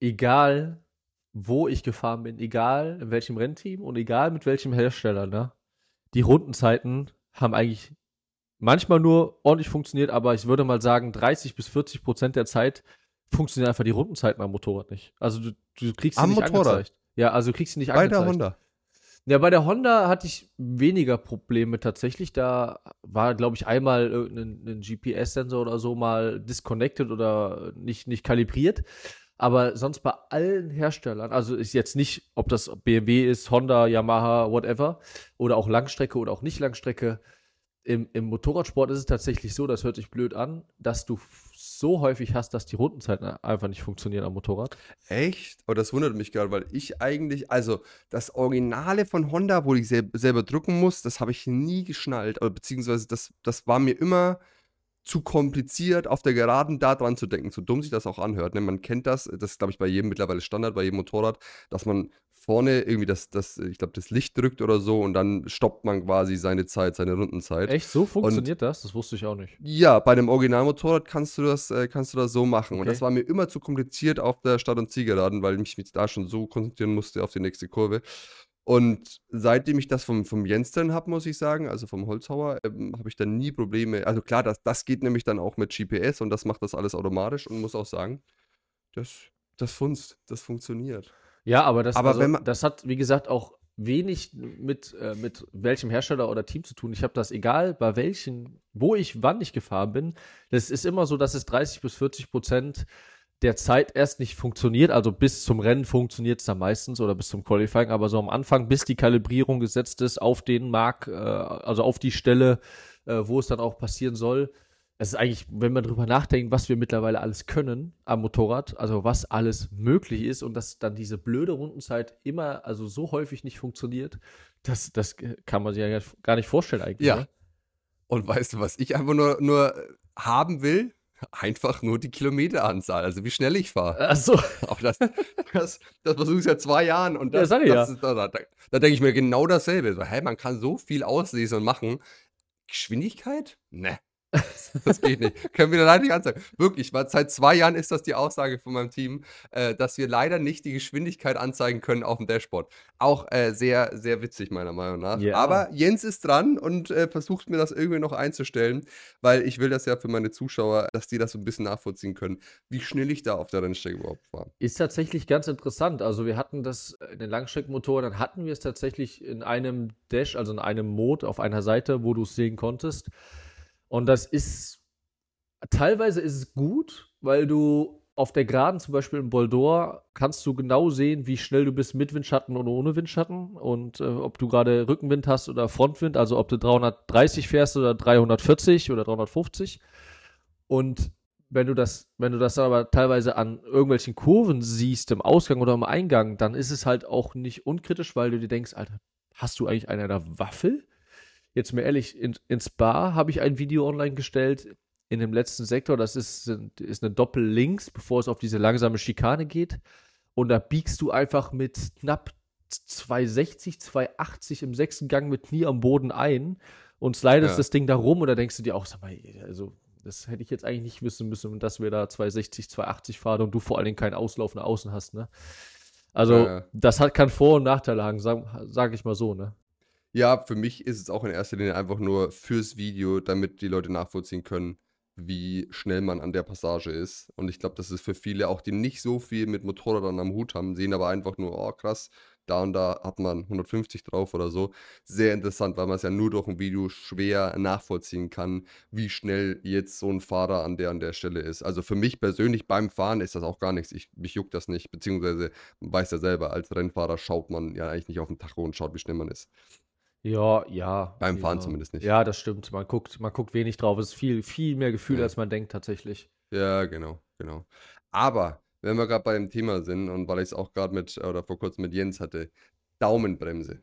Egal, wo ich gefahren bin, egal in welchem Rennteam und egal mit welchem Hersteller, ne? Die Rundenzeiten haben eigentlich manchmal nur ordentlich funktioniert, aber ich würde mal sagen, 30 bis 40% der Zeit funktionieren einfach die Rundenzeiten am Motorrad nicht. Also, du du kriegst sie Am nicht Motorrad? angezeigt. Ja, also, du kriegst sie nicht Bei der angezeigt. Honda? Ja, bei der Honda hatte ich weniger Probleme tatsächlich. Da war, glaube ich, einmal irgend 'nen 'nen GPS-Sensor oder so mal disconnected oder nicht nicht kalibriert. Aber sonst bei allen Herstellern also, ist jetzt nicht, ob das BMW ist, Honda, Yamaha, whatever oder auch Langstrecke oder auch nicht Langstrecke. Im im Motorradsport ist es tatsächlich so, das hört sich blöd an, dass du so häufig hast, dass die Rundenzeiten einfach nicht funktionieren am Motorrad. Echt? Oh, das wundert mich grad, weil ich eigentlich also, das Originale von Honda, wo ich sel selber drücken muss, das habe ich nie geschnallt oder beziehungsweise das das war mir immer zu kompliziert, auf der Geraden da dran zu denken, so dumm sich das auch anhört, ne? Man kennt das, das ist, glaube ich, bei jedem mittlerweile Standard, bei jedem Motorrad, dass man vorne irgendwie das das ich glaube, das Licht drückt oder so und dann stoppt man quasi seine Zeit, seine Rundenzeit. Echt, so Und funktioniert das? Das wusste ich auch nicht. ja, bei dem Originalmotorrad kannst du das äh, kannst du das so machen und das Okay. war mir immer zu kompliziert auf der Start und Zielgeraden, weil ich mich da schon so konzentrieren musste auf die nächste Kurve. Und seitdem ich das vom vom Jens dann habe, muss ich sagen, also vom Holzhauer, ähm, habe ich dann nie Probleme also, klar, das das geht nämlich dann auch mit GPS und das macht das alles automatisch und muss auch sagen, das das funzt, das funktioniert. Ja, aber das Aber also, wenn ma das hat, wie gesagt, auch wenig mit äh, mit welchem Hersteller oder Team zu tun. Ich habe das egal, bei welchen wo ich wann ich gefahren bin. Das ist immer so, dass es 30 bis 40% der Zeit erst nicht funktioniert. Also, bis zum Rennen funktioniert's dann meistens oder bis zum Qualifying, aber so am Anfang, bis die Kalibrierung gesetzt ist auf den Mark, äh, also auf die Stelle, äh, wo es dann auch passieren soll. Es ist eigentlich, wenn man drüber nachdenkt, was wir mittlerweile alles können am Motorrad, also was alles möglich ist und dass dann diese blöde Rundenzeit immer, also so häufig nicht funktioniert, das, das kann man sich ja gar nicht vorstellen eigentlich. Ja. Ne? Und weißt du, was ich einfach nur nur haben will? Einfach nur die Kilometeranzahl, also wie schnell ich fahre. Ach so. Aber das das das versuche ich seit 2 Jahren und Ja, das sage ich das ja. ist da da da denke ich mir genau dasselbe. So: „Hä, man kann so viel auslesen und machen. Geschwindigkeit? Ne, das geht nicht. Können wir leider nicht anzeigen.“ Wirklich, weil seit 2 Jahren ist das die Aussage von meinem Team, äh, dass wir leider nicht die Geschwindigkeit anzeigen können aufm Dashboard. Auch, äh, sehr, sehr witzig meiner Meinung nach. Ja. Aber Jens ist dran und, äh, versucht mir das irgendwie noch einzustellen, weil ich will das ja für meine Zuschauer, dass die das so 'n bisschen nachvollziehen können, wie schnell ich da auf der Rennstrecke überhaupt fahre. Ist tatsächlich ganz interessant. Also, wir hatten das in den Langstreckenmotorrädern hatten wir es tatsächlich in einem Dash, also in einem Mode auf einer Seite, wo du's sehen konntest. Und das ist teilweise ist es gut, weil du auf der Geraden, zum Beispiel in Boldor, kannst du genau sehen, wie schnell du bist mit Windschatten und ohne Windschatten und, äh, ob du grade Rückenwind hast oder Frontwind, also ob du 330 fährst oder 340 oder 350. Und wenn du das, wenn du das aber teilweise an irgendwelchen Kurven siehst, im Ausgang oder im Eingang, dann ist es halt auch nicht unkritisch, weil du dir denkst, Alter, hast du eigentlich eine der Waffel? Jetzt mir ehrlich, in, ins Bar habe ich ein Video online gestellt in dem letzten Sektor. Das ist, ist eine Doppel-Links, bevor es auf diese langsame Schikane geht. Und da biegst du einfach mit knapp 260, 280 im sechsten Gang mit Knie am Boden ein und slidest ja. das Ding da rum oder denkst du dir auch, sag mal, also das hätte ich jetzt eigentlich nicht wissen müssen, dass wir da 260, 280 fahren und du vor allen Dingen keinen Auslauf nach außen hast, ne? Also, ja, ja. das hat, kann Vor- und Nachteile haben, sag, sag ich mal so, ne? Ja, für mich ist es auch in erster Linie einfach nur fürs Video, damit die Leute nachvollziehen können, wie schnell man an der Passage ist. Und ich glaube, das ist für viele auch, die nicht so viel mit Motorradern am Hut haben, sehen aber einfach nur, oh krass, da und da hat man 150 drauf oder so. Sehr interessant, weil man es ja nur durch ein Video schwer nachvollziehen kann, wie schnell jetzt so ein Fahrer an der an der Stelle ist. Also für mich persönlich beim Fahren ist das auch gar nichts. Ich, mich juckt das nicht, beziehungsweise weiß ja selber, als Rennfahrer schaut man ja eigentlich nicht auf den Tacho und schaut, wie schnell man ist. Ja, ja. Beim ja. Fahren zumindest nicht. Ja, das stimmt. Man guckt, man guckt wenig drauf. Es ist viel, viel mehr Gefühl, ja. als man denkt tatsächlich. Ja, genau, genau. Aber wenn wir gerade bei dem Thema sind und weil ich es auch gerade mit, oder vor kurzem mit Jens hatte, Daumenbremse.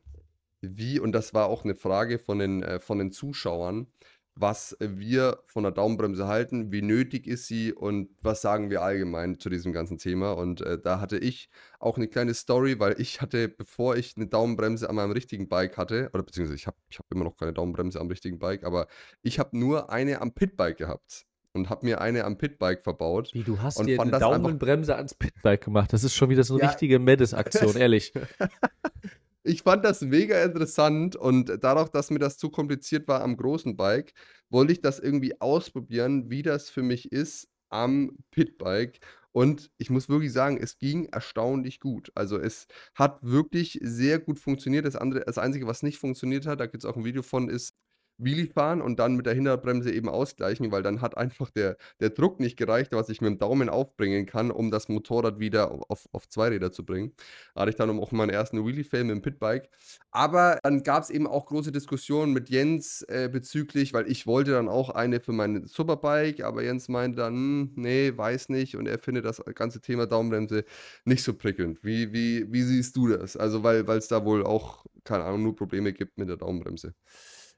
Wie, und das war auch eine Frage von den, äh, von den Zuschauern, was wir von der Daumenbremse halten, wie nötig ist sie und was sagen wir allgemein zu diesem ganzen Thema. Und äh, da hatte ich auch eine kleine Story, weil ich hatte, bevor ich eine Daumenbremse an meinem richtigen Bike hatte, oder beziehungsweise ich habe ich hab immer noch keine Daumenbremse am richtigen Bike, aber ich habe nur eine am Pitbike gehabt und habe mir eine am Pitbike verbaut. Wie, du hast dir eine Daumenbremse ans Pitbike gemacht. Das ist schon wieder so eine ja. richtige Medes-Aktion, ehrlich. ich fand das mega interessant und dadurch, dass mir das zu kompliziert war am großen Bike, wollte ich das irgendwie ausprobieren, wie das für mich ist am Pitbike. Und ich muss wirklich sagen, es ging erstaunlich gut. Also es hat wirklich sehr gut funktioniert. Das, andere, das Einzige, was nicht funktioniert hat, da gibt es auch ein Video von, ist Wheelie fahren und dann mit der Hinterbremse eben ausgleichen, weil dann hat einfach der, der Druck nicht gereicht, was ich mit dem Daumen aufbringen kann, um das Motorrad wieder auf, auf zwei Räder zu bringen. Hatte ich dann auch meinen ersten Wheelie-Fail mit dem Pitbike. Aber dann gab es eben auch große Diskussionen mit Jens äh, bezüglich, weil ich wollte dann auch eine für mein Superbike, aber Jens meinte dann, hm, nee, weiß nicht und er findet das ganze Thema Daumenbremse nicht so prickelnd. Wie, wie, wie siehst du das? Also, weil es da wohl auch, keine Ahnung, nur Probleme gibt mit der Daumenbremse.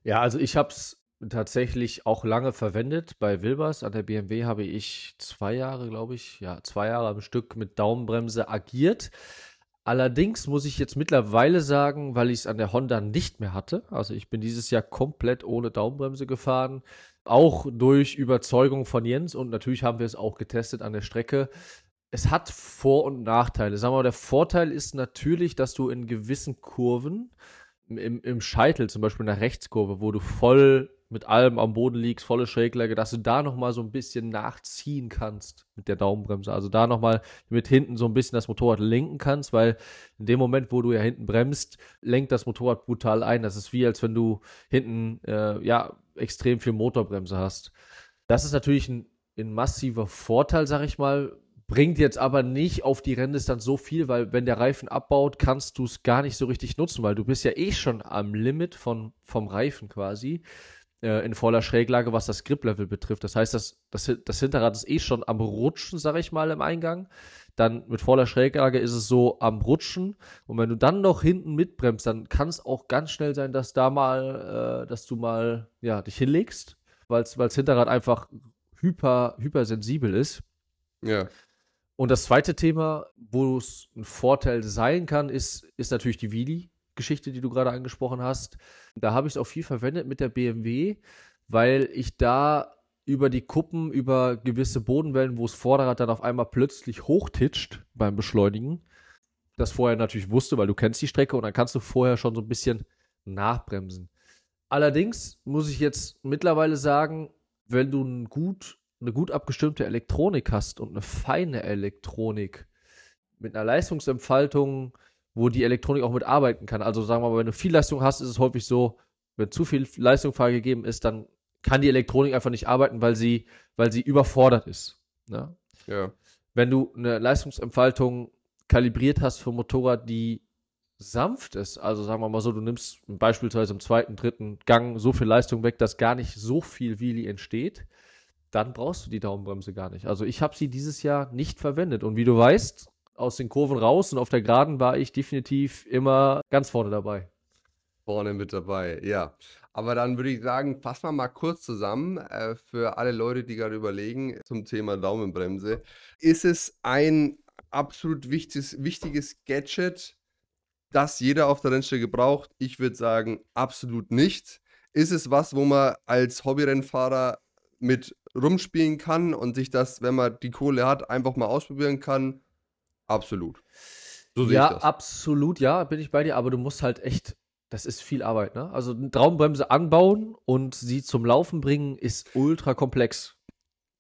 Ja, also ich habe es tatsächlich auch lange verwendet. Bei Wilbers an der BMW habe ich zwei Jahre, glaube ich, ja, zwei Jahre am Stück mit Daumenbremse agiert. Allerdings muss ich jetzt mittlerweile sagen, weil ich es an der Honda nicht mehr hatte, also ich bin dieses Jahr komplett ohne Daumenbremse gefahren, auch durch Überzeugung von Jens und natürlich haben wir es auch getestet an der Strecke. Es hat Vor- und Nachteile. Sagen wir mal, der Vorteil ist natürlich, dass du in gewissen Kurven im, im Scheitel, zum Beispiel in der Rechtskurve, wo du voll mit allem am Boden liegst, volle Schräglage, dass du da nochmal so ein bisschen nachziehen kannst mit der Daumenbremse. Also da nochmal mit hinten so ein bisschen das Motorrad lenken kannst, weil in dem Moment, wo du ja hinten bremst, lenkt das Motorrad brutal ein. Das ist wie, als wenn du hinten, äh, ja, extrem viel Motorbremse hast. Das ist natürlich ein, ein massiver Vorteil, sag ich mal, Bringt jetzt aber nicht auf die Renndistanz so viel, weil wenn der Reifen abbaut, kannst du es gar nicht so richtig nutzen, weil du bist ja eh schon am Limit von, vom Reifen quasi äh, in voller Schräglage, was das Grip-Level betrifft. Das heißt, das, das, das Hinterrad ist eh schon am Rutschen, sag ich mal, im Eingang. Dann mit voller Schräglage ist es so am Rutschen. Und wenn du dann noch hinten mitbremst, dann kann es auch ganz schnell sein, dass da mal, äh, dass du mal ja, dich hinlegst, weil das Hinterrad einfach hyper, hypersensibel ist. Ja. Und das zweite Thema, wo es ein Vorteil sein kann, ist, ist natürlich die Wheelie-Geschichte, die du gerade angesprochen hast. Da habe ich es auch viel verwendet mit der BMW, weil ich da über die Kuppen, über gewisse Bodenwellen, wo das Vorderrad dann auf einmal plötzlich hochtitscht beim Beschleunigen, das vorher natürlich wusste, weil du kennst die Strecke und dann kannst du vorher schon so ein bisschen nachbremsen. Allerdings muss ich jetzt mittlerweile sagen, wenn du ein gut eine gut abgestimmte Elektronik hast und eine feine Elektronik mit einer Leistungsentfaltung, wo die Elektronik auch mitarbeiten kann. Also sagen wir mal, wenn du viel Leistung hast, ist es häufig so, wenn zu viel Leistung freigegeben ist, dann kann die Elektronik einfach nicht arbeiten, weil sie, weil sie überfordert ist. Ne? Ja. Wenn du eine Leistungsentfaltung kalibriert hast für ein Motorrad, die sanft ist, also sagen wir mal so, du nimmst beispielsweise im zweiten, dritten Gang so viel Leistung weg, dass gar nicht so viel Wheelie entsteht, dann brauchst du die Daumenbremse gar nicht. Also ich habe sie dieses Jahr nicht verwendet. Und wie du weißt, aus den Kurven raus und auf der Geraden war ich definitiv immer ganz vorne dabei. Vorne mit dabei, ja. Aber dann würde ich sagen, fassen wir mal kurz zusammen äh, für alle Leute, die gerade überlegen zum Thema Daumenbremse. Ist es ein absolut wichtiges, wichtiges Gadget, das jeder auf der Rennstrecke braucht? Ich würde sagen, absolut nicht. Ist es was, wo man als Hobbyrennfahrer mit rumspielen kann und sich das, wenn man die Kohle hat, einfach mal ausprobieren kann? Absolut. So sehe ja, ich das. absolut, ja, bin ich bei dir, aber du musst halt echt, das ist viel Arbeit, ne? Also eine Traumbremse anbauen und sie zum Laufen bringen ist ultra komplex.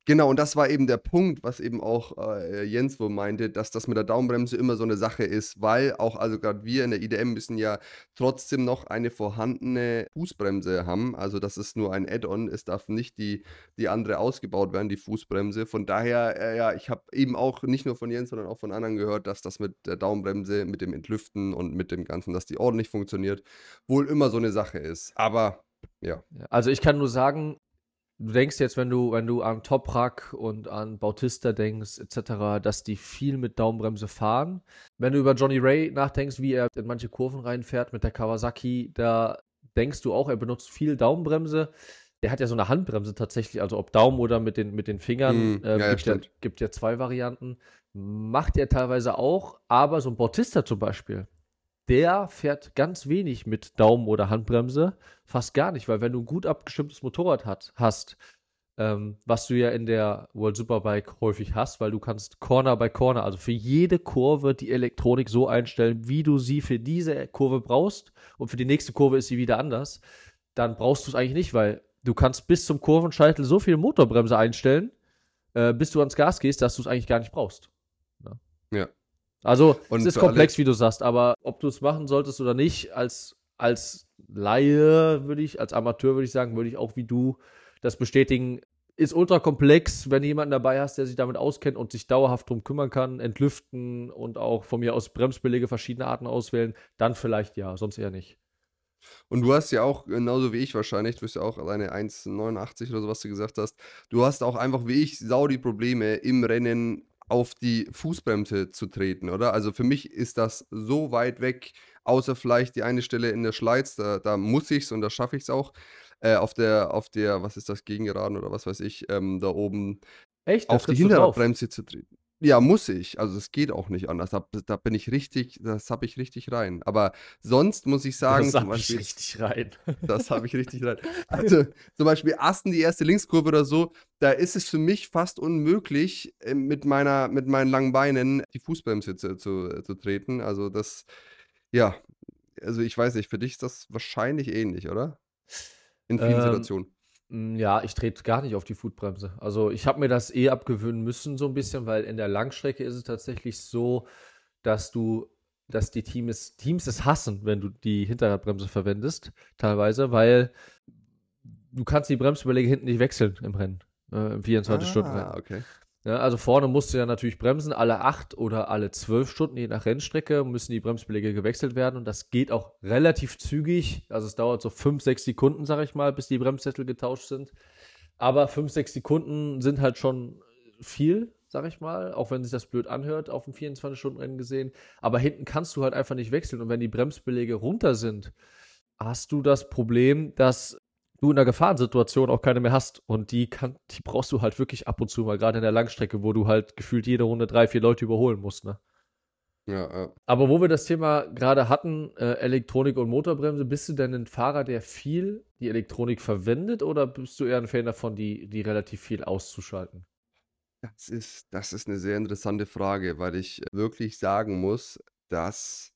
Genau, und das war eben der Punkt, was eben auch äh, Jens wohl meinte, dass das mit der Daumenbremse immer so eine Sache ist, weil auch, also gerade wir in der IDM müssen ja trotzdem noch eine vorhandene Fußbremse haben. Also das ist nur ein Add-on, es darf nicht die, die andere ausgebaut werden, die Fußbremse. Von daher, äh, ja, ich habe eben auch nicht nur von Jens, sondern auch von anderen gehört, dass das mit der Daumenbremse, mit dem Entlüften und mit dem Ganzen, dass die ordentlich funktioniert, wohl immer so eine Sache ist. Aber ja. Also ich kann nur sagen, du denkst jetzt, wenn du, wenn du an Toprak und an Bautista denkst, etc., dass die viel mit Daumenbremse fahren. Wenn du über Johnny Ray nachdenkst, wie er in manche Kurven reinfährt mit der Kawasaki, da denkst du auch, er benutzt viel Daumenbremse. Der hat ja so eine Handbremse tatsächlich, also ob Daumen oder mit den, mit den Fingern, mm, äh, ja, gibt, ja, gibt ja zwei Varianten. Macht er teilweise auch, aber so ein Bautista zum Beispiel, der fährt ganz wenig mit Daumen oder Handbremse, fast gar nicht, weil wenn du ein gut abgestimmtes Motorrad hat, hast, ähm, was du ja in der World Superbike häufig hast, weil du kannst Corner by Corner, also für jede Kurve die Elektronik so einstellen, wie du sie für diese Kurve brauchst und für die nächste Kurve ist sie wieder anders, dann brauchst du es eigentlich nicht, weil du kannst bis zum Kurvenscheitel so viel Motorbremse einstellen, äh, bis du ans Gas gehst, dass du es eigentlich gar nicht brauchst. Ja. ja. Also, und es ist komplex, wie du sagst, aber ob du es machen solltest oder nicht, als, als Laie würde ich, als Amateur würde ich sagen, würde ich auch wie du das bestätigen. Ist ultra komplex, wenn du jemanden dabei hast, der sich damit auskennt und sich dauerhaft drum kümmern kann, entlüften und auch von mir aus Bremsbeläge verschiedene Arten auswählen, dann vielleicht ja, sonst eher nicht. Und du hast ja auch, genauso wie ich wahrscheinlich, du bist ja auch alleine 1,89 oder so, was du gesagt hast, du hast auch einfach wie ich sau die Probleme im Rennen auf die Fußbremse zu treten, oder? Also für mich ist das so weit weg, außer vielleicht die eine Stelle in der Schleiz, da, da muss ich es und da schaffe ich es auch. Äh, auf der, auf der, was ist das, Gegengeraden oder was weiß ich, ähm, da oben Echt? auf die Hinterradbremse zu treten. Ja, muss ich. Also es geht auch nicht anders. Da, da bin ich richtig, das habe ich richtig rein. Aber sonst muss ich sagen, das habe ich richtig rein. Das habe ich richtig rein. Also zum Beispiel Asten, die erste Linkskurve oder so, da ist es für mich fast unmöglich, äh, mit meiner, mit meinen langen Beinen die Fußbremse zu, zu, zu treten. Also das, ja, also ich weiß nicht, für dich ist das wahrscheinlich ähnlich, oder? In vielen ähm, Situationen. Hm, ja, ich trete gar nicht auf die Footbremse. Also ich habe mir das eh abgewöhnen müssen, so ein bisschen, weil in der Langstrecke ist es tatsächlich so, dass du, dass die Teams, Teams es hassen, wenn du die Hinterradbremse verwendest, teilweise, weil du kannst die Bremsbeläge hinten nicht wechseln im Rennen, äh, im 24 Stunden. Ah, okay. Ja, also vorne musst du ja natürlich bremsen, alle acht oder alle zwölf Stunden, je nach Rennstrecke, müssen die Bremsbeläge gewechselt werden und das geht auch relativ zügig. Also es dauert so fünf, sechs Sekunden, sag ich mal, bis die Bremssättel getauscht sind. Aber fünf, sechs Sekunden sind halt schon viel, sag ich mal, auch wenn sich das blöd anhört, auf dem 24-Stunden-Rennen gesehen. Aber hinten kannst du halt einfach nicht wechseln und wenn die Bremsbeläge runter sind, hast du das Problem, dass du in der Gefahrensituation auch keine mehr hast. Und die, kann, die brauchst du halt wirklich ab und zu mal, gerade in der Langstrecke, wo du halt gefühlt jede Runde drei, vier Leute überholen musst, ne? Ja, ja. Aber wo wir das Thema gerade hatten, äh, Elektronik und Motorbremse, bist du denn ein Fahrer, der viel die Elektronik verwendet oder bist du eher ein Fan davon, die, die relativ viel auszuschalten? Das ist, das ist eine sehr interessante Frage, weil ich wirklich sagen muss, dass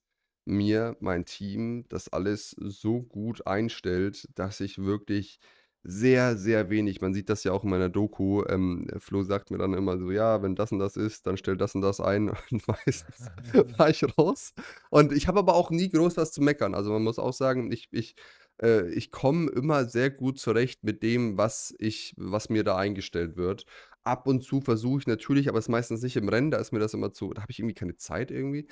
mir mein Team das alles so gut einstellt, dass ich wirklich sehr, sehr wenig, man sieht das ja auch in meiner Doku, ähm, Flo sagt mir dann immer so, ja, wenn das und das ist, dann stell das und das ein und meistens fahre ich raus. Und ich habe aber auch nie groß was zu meckern. Also man muss auch sagen, ich, ich, äh, ich komme immer sehr gut zurecht mit dem, was ich, was mir da eingestellt wird. Ab und zu versuche ich natürlich, aber es ist meistens nicht im Rennen, da ist mir das immer zu, da habe ich irgendwie keine Zeit irgendwie.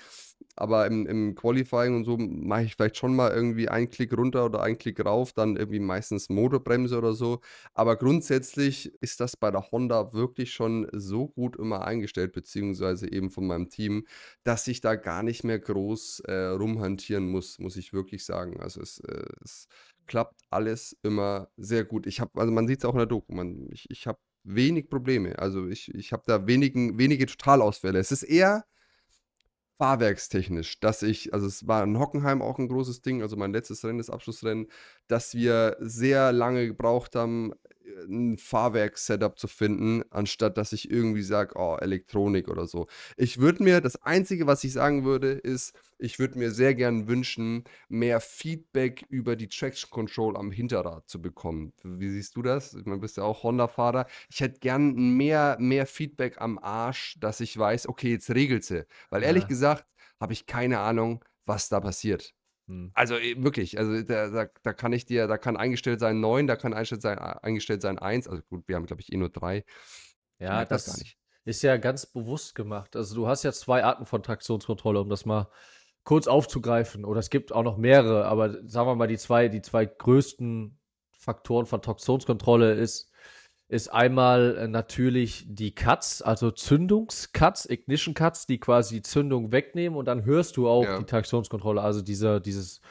Aber im, im Qualifying und so mache ich vielleicht schon mal irgendwie einen Klick runter oder einen Klick rauf, dann irgendwie meistens Motorbremse oder so. Aber grundsätzlich ist das bei der Honda wirklich schon so gut immer eingestellt, beziehungsweise eben von meinem Team, dass ich da gar nicht mehr groß äh, rumhantieren muss, muss ich wirklich sagen. Also es, äh, klappt alles immer sehr gut. Ich habe, also man sieht es auch in der Doku, man, ich, ich habe wenig Probleme. Also ich, ich habe da wenigen, wenige Totalausfälle. Es ist eher fahrwerkstechnisch, dass ich, also es war in Hockenheim auch ein großes Ding, also mein letztes Rennen, das Abschlussrennen, dass wir sehr lange gebraucht haben, ein Fahrwerk-Setup zu finden, anstatt dass ich irgendwie sage, oh, Elektronik oder so. Ich würde mir, das Einzige, was ich sagen würde, ist, ich würde mir sehr gern wünschen, mehr Feedback über die Traction Control am Hinterrad zu bekommen. Wie siehst du das? Ich meine, bist ja auch Honda-Fahrer. Ich hätte gern mehr, mehr Feedback am Arsch, dass ich weiß, okay, jetzt regelt sie. Weil ehrlich ja. gesagt, habe ich keine Ahnung, was da passiert. Hm. Also äh, wirklich, also da, da, da, kann ich dir, da kann eingestellt sein 9, da kann eingestellt sein, eingestellt sein 1. Also gut, wir haben, glaube ich, eh nur 3. Ja, das, das ist ja ganz bewusst gemacht. Also du hast ja zwei Arten von Traktionskontrolle, um das mal kurz aufzugreifen. Oder es gibt auch noch mehrere, aber sagen wir mal, die zwei, die zwei größten Faktoren von Traktionskontrolle ist ist einmal äh, natürlich die Cuts, also Zündungscuts, Ignition Cuts, die quasi die Zündung wegnehmen und dann hörst du auch ja. die Traktionskontrolle, also dieser, dieses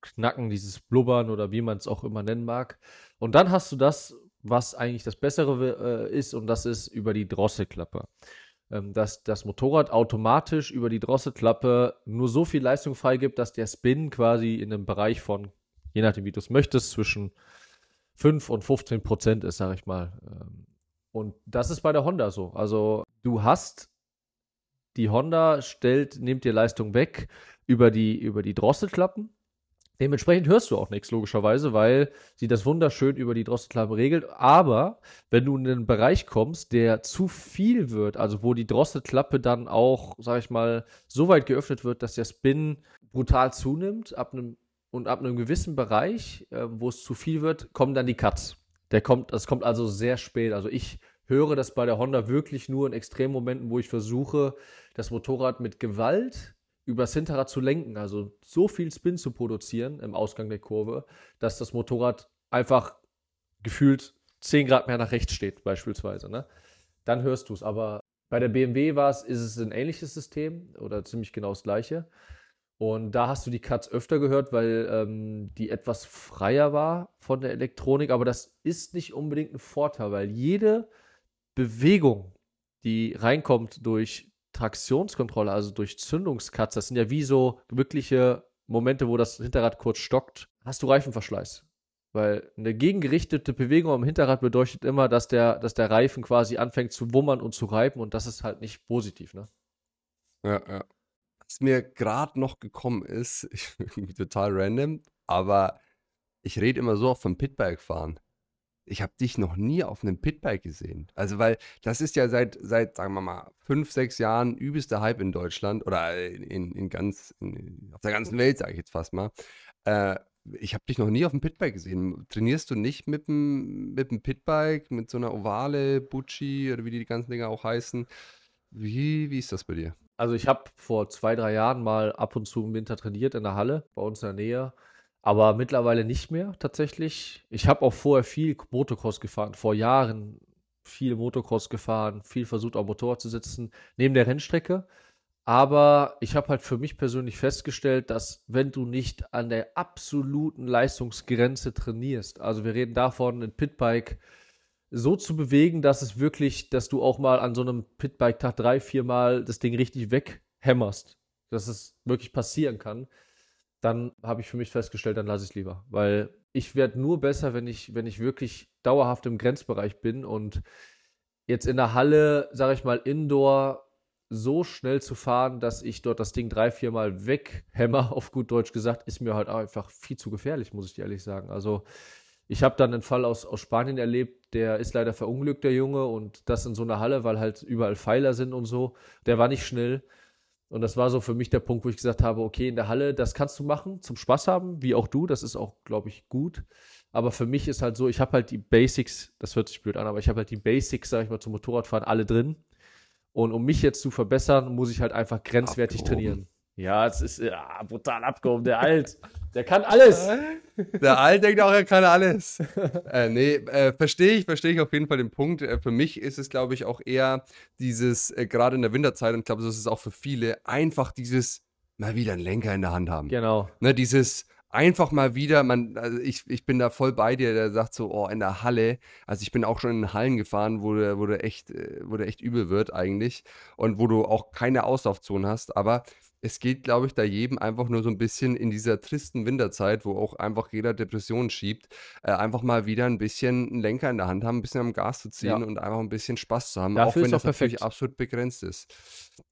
Knacken, dieses Blubbern oder wie man es auch immer nennen mag. Und dann hast du das, was eigentlich das Bessere äh, ist, und das ist über die Drosselklappe. Ähm, dass das Motorrad automatisch über die Drosselklappe nur so viel Leistung freigibt, dass der Spin quasi in einem Bereich von, je nachdem wie du es möchtest, zwischen 5 und 15 Prozent ist, sag ich mal. Ähm, und das ist bei der Honda so. Also du hast, die Honda stellt, nimmt dir Leistung weg über die, über die Drosselklappen. Dementsprechend hörst du auch nichts, logischerweise, weil sie das wunderschön über die Drosselklappe regelt. Aber wenn du in einen Bereich kommst, der zu viel wird, also wo die Drosselklappe dann auch, sag ich mal, so weit geöffnet wird, dass der Spin brutal zunimmt, ab einem und ab einem gewissen Bereich, äh, wo es zu viel wird, kommen dann die Cuts. Der kommt, das kommt also sehr spät. Also ich höre das bei der Honda wirklich nur in Extremmomenten, wo ich versuche, das Motorrad mit Gewalt übers Hinterrad zu lenken, also so viel Spin zu produzieren im Ausgang der Kurve, dass das Motorrad einfach gefühlt 10 Grad mehr nach rechts steht, beispielsweise. Ne? Dann hörst du es. Aber bei der BMW war es, ist es ein ähnliches System oder ziemlich genau das gleiche. Und da hast du die Cuts öfter gehört, weil ähm, die etwas freier war von der Elektronik. Aber das ist nicht unbedingt ein Vorteil, weil jede Bewegung, die reinkommt durch Traktionskontrolle, also durch Zündungscuts, das sind ja wie so wirkliche Momente, wo das Hinterrad kurz stockt, hast du Reifenverschleiß. Weil eine gegengerichtete Bewegung am Hinterrad bedeutet immer, dass der, dass der Reifen quasi anfängt zu wummern und zu reiben und das ist halt nicht positiv, ne? Ja, ja was mir gerade noch gekommen ist, total random, aber ich rede immer so oft vom Pitbike fahren. Ich habe dich noch nie auf einem Pitbike gesehen. Also, weil das ist ja seit, seit sagen wir mal, fünf, sechs Jahren übelster Hype in Deutschland oder in, in ganz, in, auf der ganzen Welt, sage ich jetzt fast mal. Äh, ich habe dich noch nie auf dem Pitbike gesehen. Trainierst du nicht mit dem, mit dem Pitbike, mit so einer Ovale, Bucci oder wie die, ganzen Dinger auch heißen? Wie, wie ist das bei dir? Also ich habe vor zwei, drei Jahren mal ab und zu im Winter trainiert in der Halle bei uns in der Nähe, aber mittlerweile nicht mehr tatsächlich. Ich habe auch vorher viel Motocross gefahren, vor Jahren viel Motocross gefahren, viel versucht auf Motorrad zu sitzen, neben der Rennstrecke. Aber ich habe halt für mich persönlich festgestellt, dass wenn du nicht an der absoluten Leistungsgrenze trainierst, also wir reden davon, ein Pitbike so zu bewegen, dass es wirklich, dass du auch mal an so einem Pitbike-Tag drei, vier Mal das Ding richtig weghämmerst, dass es wirklich passieren kann, dann habe ich für mich festgestellt, dann lasse ich es lieber. Weil ich werde nur besser, wenn ich, wenn ich wirklich dauerhaft im Grenzbereich bin und jetzt in der Halle, sage ich mal, indoor so schnell zu fahren, dass ich dort das Ding drei, vier Mal weghämmer, auf gut Deutsch gesagt, ist mir halt einfach viel zu gefährlich, muss ich dir ehrlich sagen. Also ich habe dann einen Fall aus, aus Spanien erlebt, der ist leider verunglückt, der Junge, und das in so einer Halle, weil halt überall Pfeiler sind und so. Der war nicht schnell. Und das war so für mich der Punkt, wo ich gesagt habe, okay, in der Halle, das kannst du machen, zum Spaß haben, wie auch du, das ist auch, glaube ich, gut. Aber für mich ist halt so, ich habe halt die Basics, das hört sich blöd an, aber ich habe halt die Basics, sag ich mal, zum Motorradfahren alle drin. Und um mich jetzt zu verbessern, muss ich halt einfach grenzwertig Abgehoben. trainieren. Ja, es ist ja, brutal abgehoben. Der Alt, der kann alles. Der Alt denkt auch, er kann alles. äh, nee, äh, verstehe ich, verstehe ich auf jeden Fall den Punkt. Äh, für mich ist es, glaube ich, auch eher dieses, äh, gerade in der Winterzeit, und ich glaube, das ist auch für viele, einfach dieses mal wieder einen Lenker in der Hand haben. Genau. Ne, dieses einfach mal wieder, man, also ich, ich bin da voll bei dir, der sagt so, oh, in der Halle, also ich bin auch schon in Hallen gefahren, wo du, wo du echt, äh, wo du echt übel wird eigentlich und wo du auch keine Auslaufzone hast, aber es geht, glaube ich, da jedem einfach nur so ein bisschen in dieser tristen Winterzeit, wo auch einfach jeder Depressionen schiebt, äh, einfach mal wieder ein bisschen einen Lenker in der Hand haben, ein bisschen am Gas zu ziehen Ja. und einfach ein bisschen Spaß zu haben, Dafür auch wenn das perfekt. natürlich absolut begrenzt ist.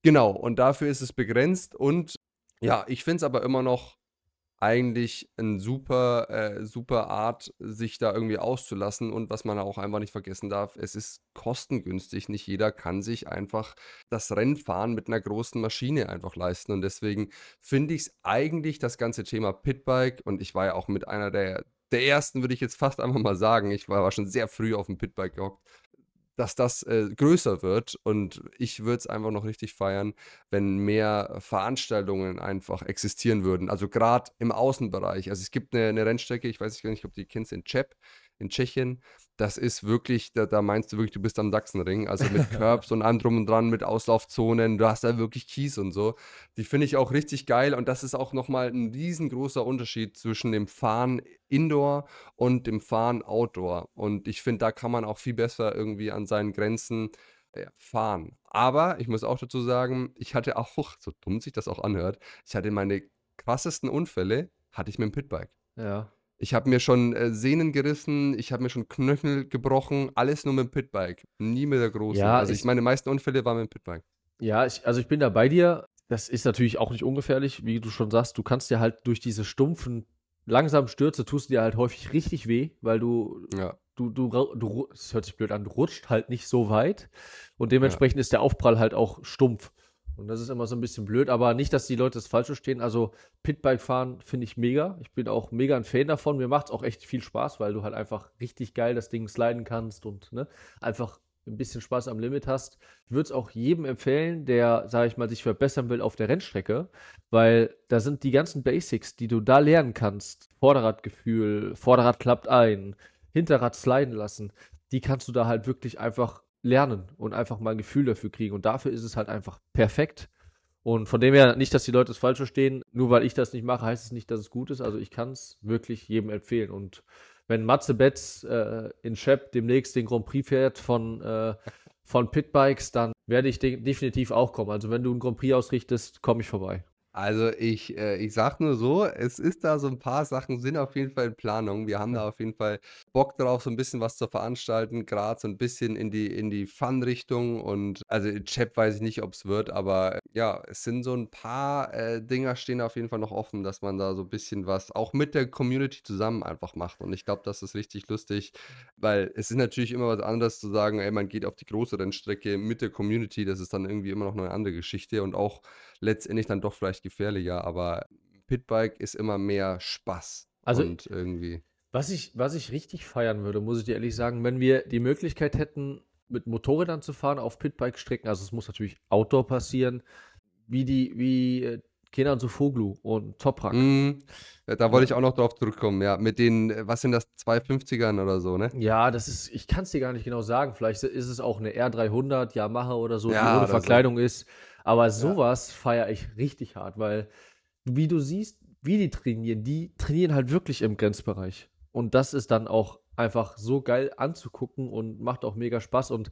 Genau, und dafür ist es begrenzt und ja, ich finde es aber immer noch eigentlich eine super, äh, super Art, sich da irgendwie auszulassen. Und was man auch einfach nicht vergessen darf, es ist kostengünstig. Nicht jeder kann sich einfach das Rennfahren mit einer großen Maschine einfach leisten. Und deswegen finde ich es eigentlich das ganze Thema Pitbike, und ich war ja auch mit einer der, der ersten, würde ich jetzt fast einfach mal sagen, ich war, war schon sehr früh auf dem Pitbike gehockt, dass das äh, größer wird. Und ich würde es einfach noch richtig feiern, wenn mehr Veranstaltungen einfach existieren würden. Also gerade im Außenbereich. Also es gibt eine, eine Rennstrecke, ich weiß nicht, ob die kennst, in Czep, in Tschechien. Das ist wirklich, da, da meinst du wirklich, du bist am Sachsenring. Also mit Curbs und allem drum und dran, mit Auslaufzonen. Du hast da wirklich Kies und so. Die finde ich auch richtig geil. Und das ist auch nochmal ein riesengroßer Unterschied zwischen dem Fahren Indoor und dem Fahren Outdoor. Und ich finde, da kann man auch viel besser irgendwie an seinen Grenzen ja, fahren. Aber ich muss auch dazu sagen, ich hatte auch, so dumm sich das auch anhört, ich hatte meine krassesten Unfälle, hatte ich mit dem Pitbike. Ja. Ich habe mir schon äh, Sehnen gerissen, ich habe mir schon Knöchel gebrochen, alles nur mit dem Pitbike, nie mit der großen. Ja, also ich ich- meine meisten Unfälle waren mit dem Pitbike. Ja, ich, also ich bin da bei dir. Das ist natürlich auch nicht ungefährlich, wie du schon sagst. Du kannst dir halt durch diese stumpfen, langsamen Stürze tust du dir halt häufig richtig weh, weil du, Ja, du, du, du, es hört sich blöd an, du rutscht halt nicht so weit und dementsprechend ist der Aufprall halt auch stumpf. Und das ist immer so ein bisschen blöd, aber nicht, dass die Leute das falsch verstehen. Also Pitbike fahren finde ich mega. Ich bin auch mega ein Fan davon. Mir macht es auch echt viel Spaß, weil du halt einfach richtig geil das Ding sliden kannst und ne, einfach ein bisschen Spaß am Limit hast. Ich würde es auch jedem empfehlen, der, sage ich mal, sich verbessern will auf der Rennstrecke, weil da sind die ganzen Basics, die du da lernen kannst. Vorderradgefühl, Vorderrad klappt ein, Hinterrad sliden lassen. Die kannst du da halt wirklich einfach lernen und einfach mal ein Gefühl dafür kriegen. Und dafür ist es halt einfach perfekt. Und von dem her, nicht, dass die Leute es falsch verstehen, nur weil ich das nicht mache, heißt es nicht, dass es gut ist. Also ich kann es wirklich jedem empfehlen. Und wenn Matze Betz äh, in Shep demnächst den Grand Prix fährt von, äh, von Pitbikes, dann werde ich de definitiv auch kommen. Also wenn du einen Grand Prix ausrichtest, komme ich vorbei. Also ich, äh, ich sag nur so, es ist da so ein paar Sachen, sind auf jeden Fall in Planung. Wir haben da auf jeden Fall Bock drauf, so ein bisschen was zu veranstalten, gerade so ein bisschen in die, in die Fun-Richtung. Und also Chap weiß ich nicht, ob es wird, aber ja, es sind so ein paar äh, Dinger stehen auf jeden Fall noch offen, dass man da so ein bisschen was auch mit der Community zusammen einfach macht. Und ich glaube, das ist richtig lustig, weil es ist natürlich immer was anderes zu sagen, ey, man geht auf die große Rennstrecke mit der Community, das ist dann irgendwie immer noch eine andere Geschichte und auch letztendlich dann doch vielleicht gefährlicher, aber Pitbike ist immer mehr Spaß. Also- und irgendwie. Was ich, was ich richtig feiern würde, muss ich dir ehrlich sagen, wenn wir die Möglichkeit hätten, mit Motorrädern zu fahren auf Pitbike-Strecken, also es muss natürlich Outdoor passieren, wie die, wie äh, Kenan Sofoglu und Toprak. Mm, da wollte ich auch noch drauf zurückkommen, ja. Mit den, äh, was sind das, 250ern oder so, ne? Ja, das ist, ich kann es dir gar nicht genau sagen. Vielleicht ist es auch eine R300 Yamaha oder so, die Ja, ohne oder so. Verkleidung ist. Aber sowas feiere ich richtig hart, weil, wie du siehst, wie die trainieren, die trainieren halt wirklich im Grenzbereich. Und das ist dann auch einfach so geil anzugucken und macht auch mega Spaß. Und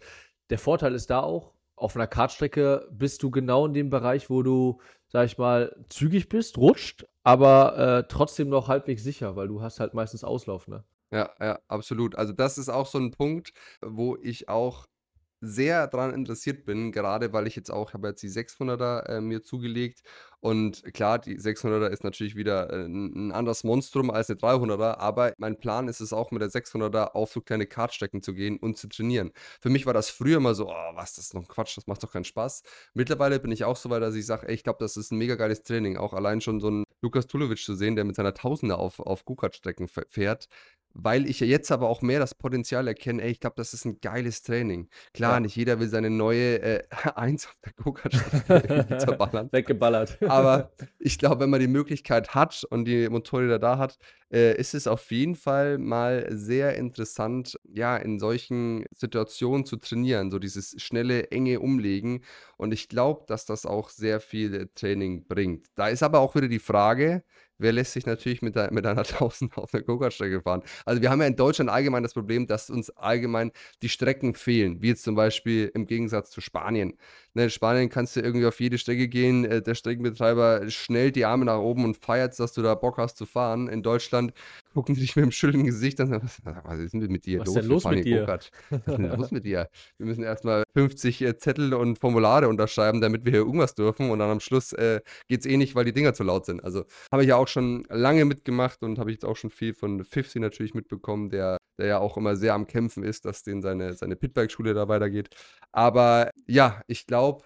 der Vorteil ist da auch, auf einer Kartstrecke bist du genau in dem Bereich, wo du, sag ich mal, zügig bist, rutscht, aber äh, trotzdem noch halbwegs sicher, weil du hast halt meistens Auslauf, ne? Ja, ja, absolut. Also das ist auch so ein Punkt, wo ich auch sehr daran interessiert bin, gerade weil ich jetzt auch, habe jetzt die 600er äh, mir zugelegt und klar, die 600er ist natürlich wieder äh, ein, ein anderes Monstrum als eine 300er, aber mein Plan ist es auch mit der 600er auf so kleine Kartstrecken zu gehen und zu trainieren. Für mich war das früher mal so, oh, was, das ist noch Quatsch, das macht doch keinen Spaß. Mittlerweile bin ich auch so weit, dass ich sage, ey, ich glaube, das ist ein mega geiles Training, auch allein schon so einen Lukas Tulovic zu sehen, der mit seiner Tausender auf, auf Go-Kart-Strecken fährt, weil ich ja jetzt aber auch mehr das Potenzial erkenne, ey, ich glaube, das ist ein geiles Training. Klar, Ja. nicht jeder will seine neue äh, Eins auf der Go-Kart-Strecke zerballern. Weggeballert. Aber ich glaube, wenn man die Möglichkeit hat und die Motorräder da hat, äh, ist es auf jeden Fall mal sehr interessant, ja, in solchen Situationen zu trainieren, so dieses schnelle, enge Umlegen. Und ich glaube, dass das auch sehr viel äh, Training bringt. Da ist aber auch wieder die Frage, wer lässt sich natürlich mit, mit einer 1000 auf der Go-Kart-Strecke fahren? Also wir haben ja in Deutschland allgemein das Problem, dass uns allgemein die Strecken fehlen, wie jetzt zum Beispiel im Gegensatz zu Spanien. Ne, in Spanien kannst du irgendwie auf jede Strecke gehen, äh, der Streckenbetreiber schnellt die Arme nach oben und feiert, dass du da Bock hast zu fahren. In Deutschland gucken dich mit dem schönen Gesicht an sagen, was ist denn mit dir Was los? ist denn los mit dir? Was ist denn los mit dir? Wir müssen erstmal 50 äh, Zettel und Formulare unterschreiben, damit wir hier irgendwas dürfen und dann am Schluss äh, geht es eh nicht, weil die Dinger zu laut sind. Also habe ich ja auch schon lange mitgemacht und habe ich jetzt auch schon viel von 50 natürlich mitbekommen, der, der ja auch immer sehr am Kämpfen ist, dass den seine, seine Pitbike-Schule da weitergeht. Aber ja, ich glaube,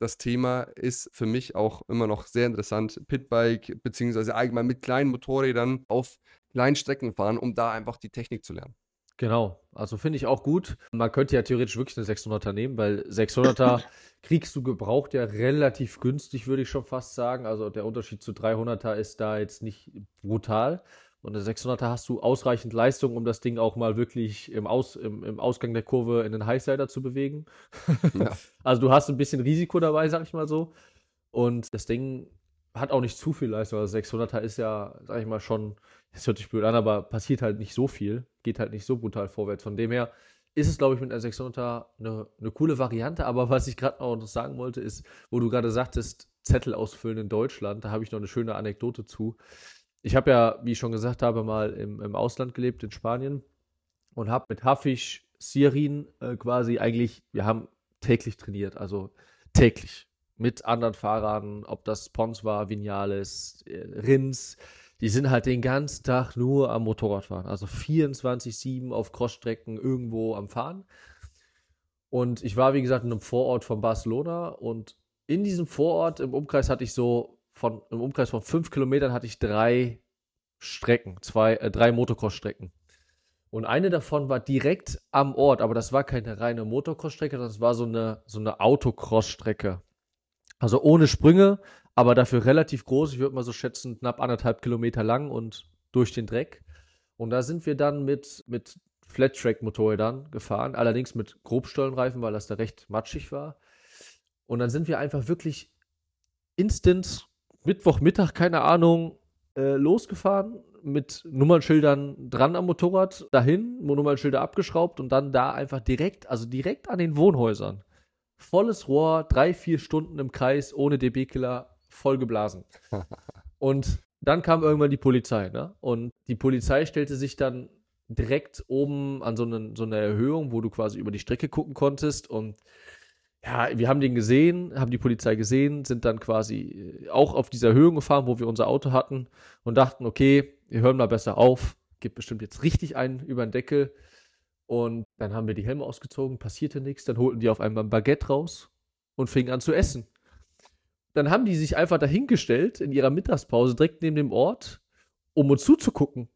das Thema ist für mich auch immer noch sehr interessant. Pitbike, beziehungsweise allgemein mit kleinen Motorrädern auf kleinen Strecken fahren, um da einfach die Technik zu lernen. Genau, also finde ich auch gut. Man könnte ja theoretisch wirklich eine 600er nehmen, weil 600er kriegst du gebraucht ja relativ günstig, würde ich schon fast sagen. Also der Unterschied zu 300er ist da jetzt nicht brutal. Und eine 600er hast du ausreichend Leistung, um das Ding auch mal wirklich im, Aus, im, im Ausgang der Kurve in den Highsider zu bewegen. Ja. Also du hast ein bisschen Risiko dabei, sag ich mal so. Und das Ding hat auch nicht zu viel Leistung. Also 600er ist ja, sag ich mal, schon, das hört sich blöd an, aber passiert halt nicht so viel. Geht halt nicht so brutal vorwärts. Von dem her ist es, glaube ich, mit einer 600er eine, eine coole Variante. Aber was ich gerade noch sagen wollte, ist, wo du gerade sagtest, Zettel ausfüllen in Deutschland, da habe ich noch eine schöne Anekdote zu. Ich habe ja, wie ich schon gesagt habe, mal im, im Ausland gelebt, in Spanien und habe mit Hafisch, Sirin äh, quasi eigentlich, wir haben täglich trainiert, also täglich mit anderen Fahrern, ob das Pons war, Vinales, äh, Rins, die sind halt den ganzen Tag nur am Motorradfahren, also 24-7 auf Crossstrecken irgendwo am Fahren. Und ich war, wie gesagt, in einem Vorort von Barcelona und in diesem Vorort im Umkreis hatte ich so von, im Umkreis von fünf Kilometern hatte ich drei Strecken, zwei, äh, drei Motocross-Strecken. Und eine davon war direkt am Ort, aber das war keine reine Motocross-Strecke, das war so eine, so eine Autocross-Strecke. Also ohne Sprünge, aber dafür relativ groß. Ich würde mal so schätzen, knapp anderthalb Kilometer lang und durch den Dreck. Und da sind wir dann mit, mit Flat-Track-Motorrädern gefahren, allerdings mit Grobstollenreifen, weil das da recht matschig war. Und dann sind wir einfach wirklich instant, Mittwochmittag, keine Ahnung, äh, losgefahren mit Nummernschildern dran am Motorrad, dahin, Nummernschilder abgeschraubt und dann da einfach direkt, also direkt an den Wohnhäusern. Volles Rohr, drei, vier Stunden im Kreis, ohne DB-Killer, voll geblasen. Und dann kam irgendwann die Polizei, ne? Und die Polizei stellte sich dann direkt oben an so eine, so eine Erhöhung, wo du quasi über die Strecke gucken konntest. Und ja, wir haben den gesehen, haben die Polizei gesehen, sind dann quasi äh, auch auf dieser Erhöhung gefahren, wo wir unser Auto hatten und dachten, okay, wir hören mal besser auf, gibt bestimmt jetzt richtig einen über den Deckel. Und dann haben wir die Helme ausgezogen, passierte nichts, dann holten die auf einmal ein Baguette raus und fingen an zu essen. Dann haben die sich einfach dahingestellt in ihrer Mittagspause direkt neben dem Ort, um uns zuzugucken.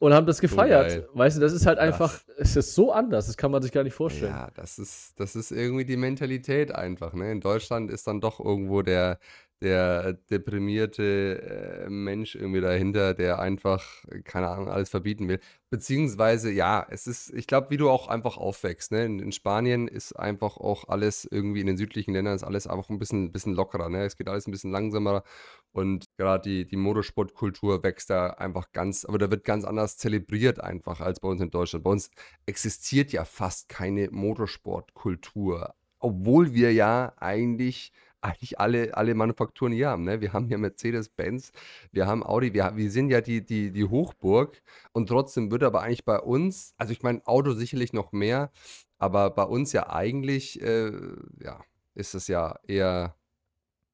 Und haben das gefeiert. geil. weißt du, das ist halt Das- einfach, es ist so anders, das kann man sich gar nicht vorstellen. Ja, das ist, das ist irgendwie die Mentalität einfach. Ne? In Deutschland ist dann doch irgendwo der, der deprimierte äh, Mensch irgendwie dahinter, der einfach, keine Ahnung, alles verbieten will. Beziehungsweise, ja, es ist, ich glaube, wie du auch einfach aufwächst. Ne? In, in Spanien ist einfach auch alles irgendwie in den südlichen Ländern ist alles einfach ein bisschen, bisschen lockerer. Ne? Es geht alles ein bisschen langsamer und gerade die, die Motorsportkultur wächst da einfach ganz, aber da wird ganz anders zelebriert einfach als bei uns in Deutschland. Bei uns existiert ja fast keine Motorsportkultur, obwohl wir ja eigentlich, eigentlich alle, alle Manufakturen hier haben. Ne? Wir haben ja Mercedes-Benz, wir haben Audi, wir, wir sind ja die, die, die Hochburg und trotzdem wird aber eigentlich bei uns, also ich meine, Auto sicherlich noch mehr, aber bei uns ja eigentlich, äh, ja, ist es ja eher,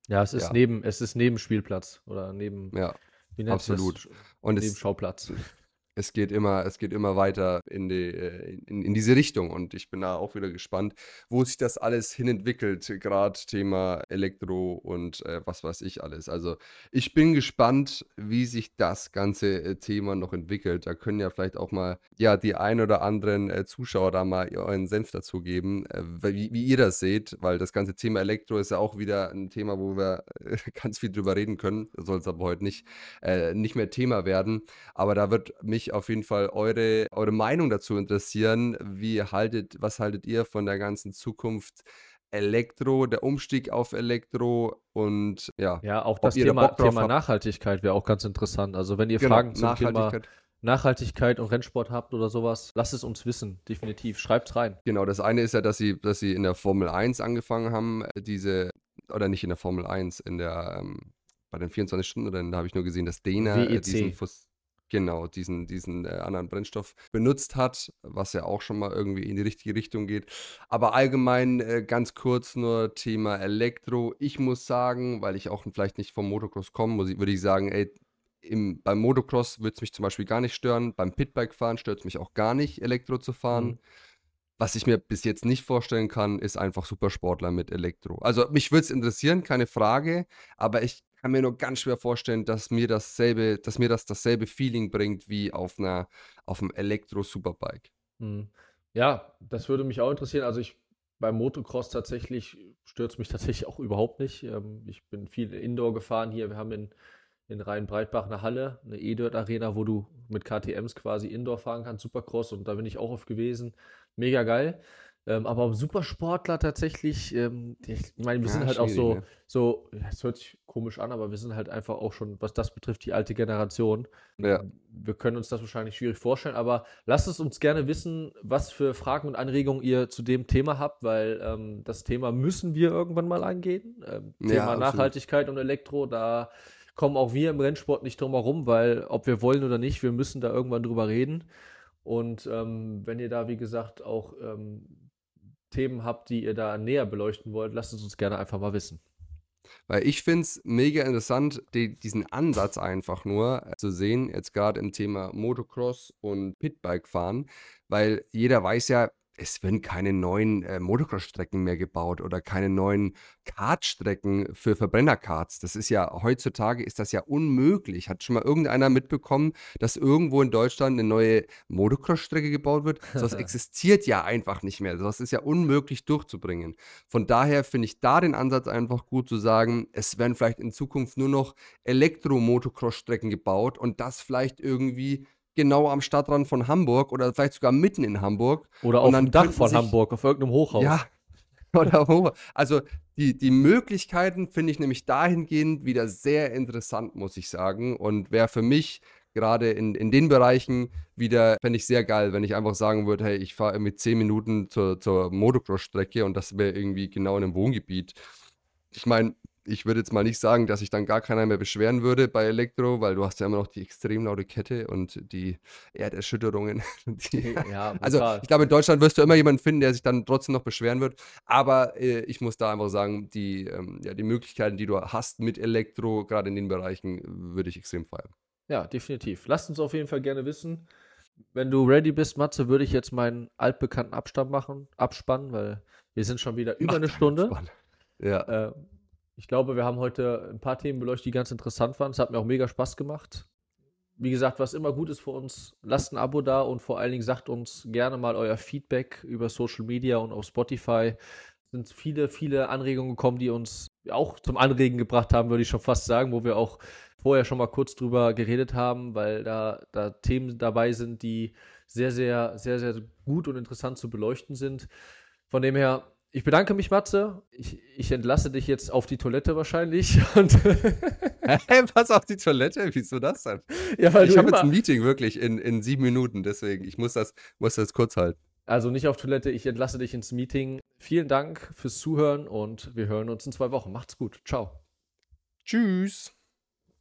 Ja, es ist Ja. neben, es ist neben Spielplatz oder neben, ja, sich das? absolut. Und neben es, Schauplatz. Es geht immer, es geht immer weiter in, die, äh, in, in, diese Richtung und ich bin da auch wieder gespannt, wo sich das alles hin entwickelt, gerade Thema Elektro und äh, was weiß ich alles. Also ich bin gespannt, wie sich das ganze äh, Thema noch entwickelt. Da können ja vielleicht auch mal ja die ein oder anderen äh, Zuschauer da mal euren Senf dazu geben, äh, wie, wie, ihr das seht, weil das ganze Thema Elektro ist ja auch wieder ein Thema, wo wir äh, ganz viel drüber reden können. Soll es aber heute nicht, nicht mehr Thema werden. Aber da wird mich auf jeden Fall eure, eure Meinung dazu interessieren. Wie haltet, was haltet ihr von der ganzen Zukunft Elektro, der Umstieg auf Elektro und ja. Ja, auch das Thema, da Thema Nachhaltigkeit wäre auch ganz interessant. Also wenn ihr genau, Fragen zum Thema Nachhaltigkeit und Rennsport habt oder sowas, lasst es uns wissen, definitiv. Schreibt's rein. Genau, das eine ist ja, dass sie, dass sie in der Formel 1 angefangen haben, diese, oder nicht in der Formel 1, in der, ähm, bei den 24 Stunden, da habe ich nur gesehen, dass Dena äh, diesen Fuß genau diesen, diesen äh, anderen Brennstoff benutzt hat, was ja auch schon mal irgendwie in die richtige Richtung geht. Aber allgemein äh, ganz kurz nur Thema Elektro. Ich muss sagen, weil ich auch vielleicht nicht vom Motocross komme, würde ich sagen, ey, im, beim Motocross würde es mich zum Beispiel gar nicht stören. Beim Pitbike fahren stört es mich auch gar nicht, Elektro zu fahren. Mhm. Was ich mir bis jetzt nicht vorstellen kann, ist einfach Supersportler mit Elektro. Also mich würde es interessieren, keine Frage, aber ich kann mir nur ganz schwer vorstellen, dass mir dasselbe, dass mir das dasselbe Feeling bringt wie auf einer, auf einem Elektro-Superbike. Hm. Ja, das würde mich auch interessieren. Also ich beim Motocross tatsächlich stört mich tatsächlich auch überhaupt nicht. Ähm, ich bin viel Indoor gefahren hier. Wir haben in, in Rhein-Breitbach eine Halle, eine E-Dirt-Arena, wo du mit KTMs quasi Indoor fahren kannst, Supercross und da bin ich auch oft gewesen. Mega geil. Ähm, aber Supersportler tatsächlich, ähm, ich meine, wir ja, sind halt auch so, ne? so, es hört sich komisch an, aber wir sind halt einfach auch schon, was das betrifft, die alte Generation. Ja. Wir können uns das wahrscheinlich schwierig vorstellen, aber lasst es uns gerne wissen, was für Fragen und Anregungen ihr zu dem Thema habt, weil ähm, das Thema müssen wir irgendwann mal angehen. Ähm, Thema ja, Nachhaltigkeit und Elektro, da kommen auch wir im Rennsport nicht drum herum, weil ob wir wollen oder nicht, wir müssen da irgendwann drüber reden. Und ähm, wenn ihr da, wie gesagt, auch ähm, Themen habt, die ihr da näher beleuchten wollt, lasst es uns gerne einfach mal wissen. Weil ich finde es mega interessant, die, diesen Ansatz einfach nur zu sehen, jetzt gerade im Thema Motocross und Pitbike fahren, weil jeder weiß ja, es werden keine neuen äh, Motocross-Strecken mehr gebaut oder keine neuen Kartstrecken für Verbrennerkarts. Das ist ja, heutzutage ist das ja unmöglich. Hat schon mal irgendeiner mitbekommen, dass irgendwo in Deutschland eine neue Motocross-Strecke gebaut wird? Das existiert ja einfach nicht mehr. Das ist ja unmöglich durchzubringen. Von daher finde ich da den Ansatz einfach gut zu sagen, es werden vielleicht in Zukunft nur noch Elektro-Motocross-Strecken gebaut und das vielleicht irgendwie genau am Stadtrand von Hamburg oder vielleicht sogar mitten in Hamburg. Oder auf dem Dach von sich, Hamburg, auf irgendeinem Hochhaus. Ja, oder wo. Also die, die Möglichkeiten finde ich nämlich dahingehend wieder sehr interessant, muss ich sagen. Und wäre für mich gerade in, in den Bereichen wieder, fände ich sehr geil, wenn ich einfach sagen würde, hey, ich fahre mit 10 Minuten zur, zur Motocross-Strecke und das wäre irgendwie genau in einem Wohngebiet. Ich meine, ich würde jetzt mal nicht sagen, dass sich dann gar keiner mehr beschweren würde bei Elektro, weil du hast ja immer noch die extrem laute Kette und die Erderschütterungen. Die, ja, also ich glaube, in Deutschland wirst du immer jemanden finden, der sich dann trotzdem noch beschweren wird. Aber äh, ich muss da einfach sagen, die, ähm, ja, die Möglichkeiten, die du hast mit Elektro, gerade in den Bereichen, würde ich extrem feiern. Ja, definitiv. Lasst uns auf jeden Fall gerne wissen. Wenn du ready bist, Matze, würde ich jetzt meinen altbekannten Abstand machen, abspannen, weil wir sind schon wieder über Mach eine Stunde. Abspann. Ja. Äh, ich glaube, wir haben heute ein paar Themen beleuchtet, die ganz interessant waren. Es hat mir auch mega Spaß gemacht. Wie gesagt, was immer gut ist für uns, lasst ein Abo da und vor allen Dingen sagt uns gerne mal euer Feedback über Social Media und auf Spotify. Es sind viele, viele Anregungen gekommen, die uns auch zum Anregen gebracht haben, würde ich schon fast sagen, wo wir auch vorher schon mal kurz drüber geredet haben, weil da, da Themen dabei sind, die sehr, sehr, sehr, sehr gut und interessant zu beleuchten sind. Von dem her, ich bedanke mich, Matze. Ich, ich entlasse dich jetzt auf die Toilette wahrscheinlich. hey, was auf die Toilette? Wieso das denn? Ja, ich habe jetzt ein Meeting wirklich in, in sieben Minuten, deswegen ich muss das, muss das kurz halten. Also nicht auf Toilette, ich entlasse dich ins Meeting. Vielen Dank fürs Zuhören und wir hören uns in zwei Wochen. Macht's gut. Ciao. Tschüss.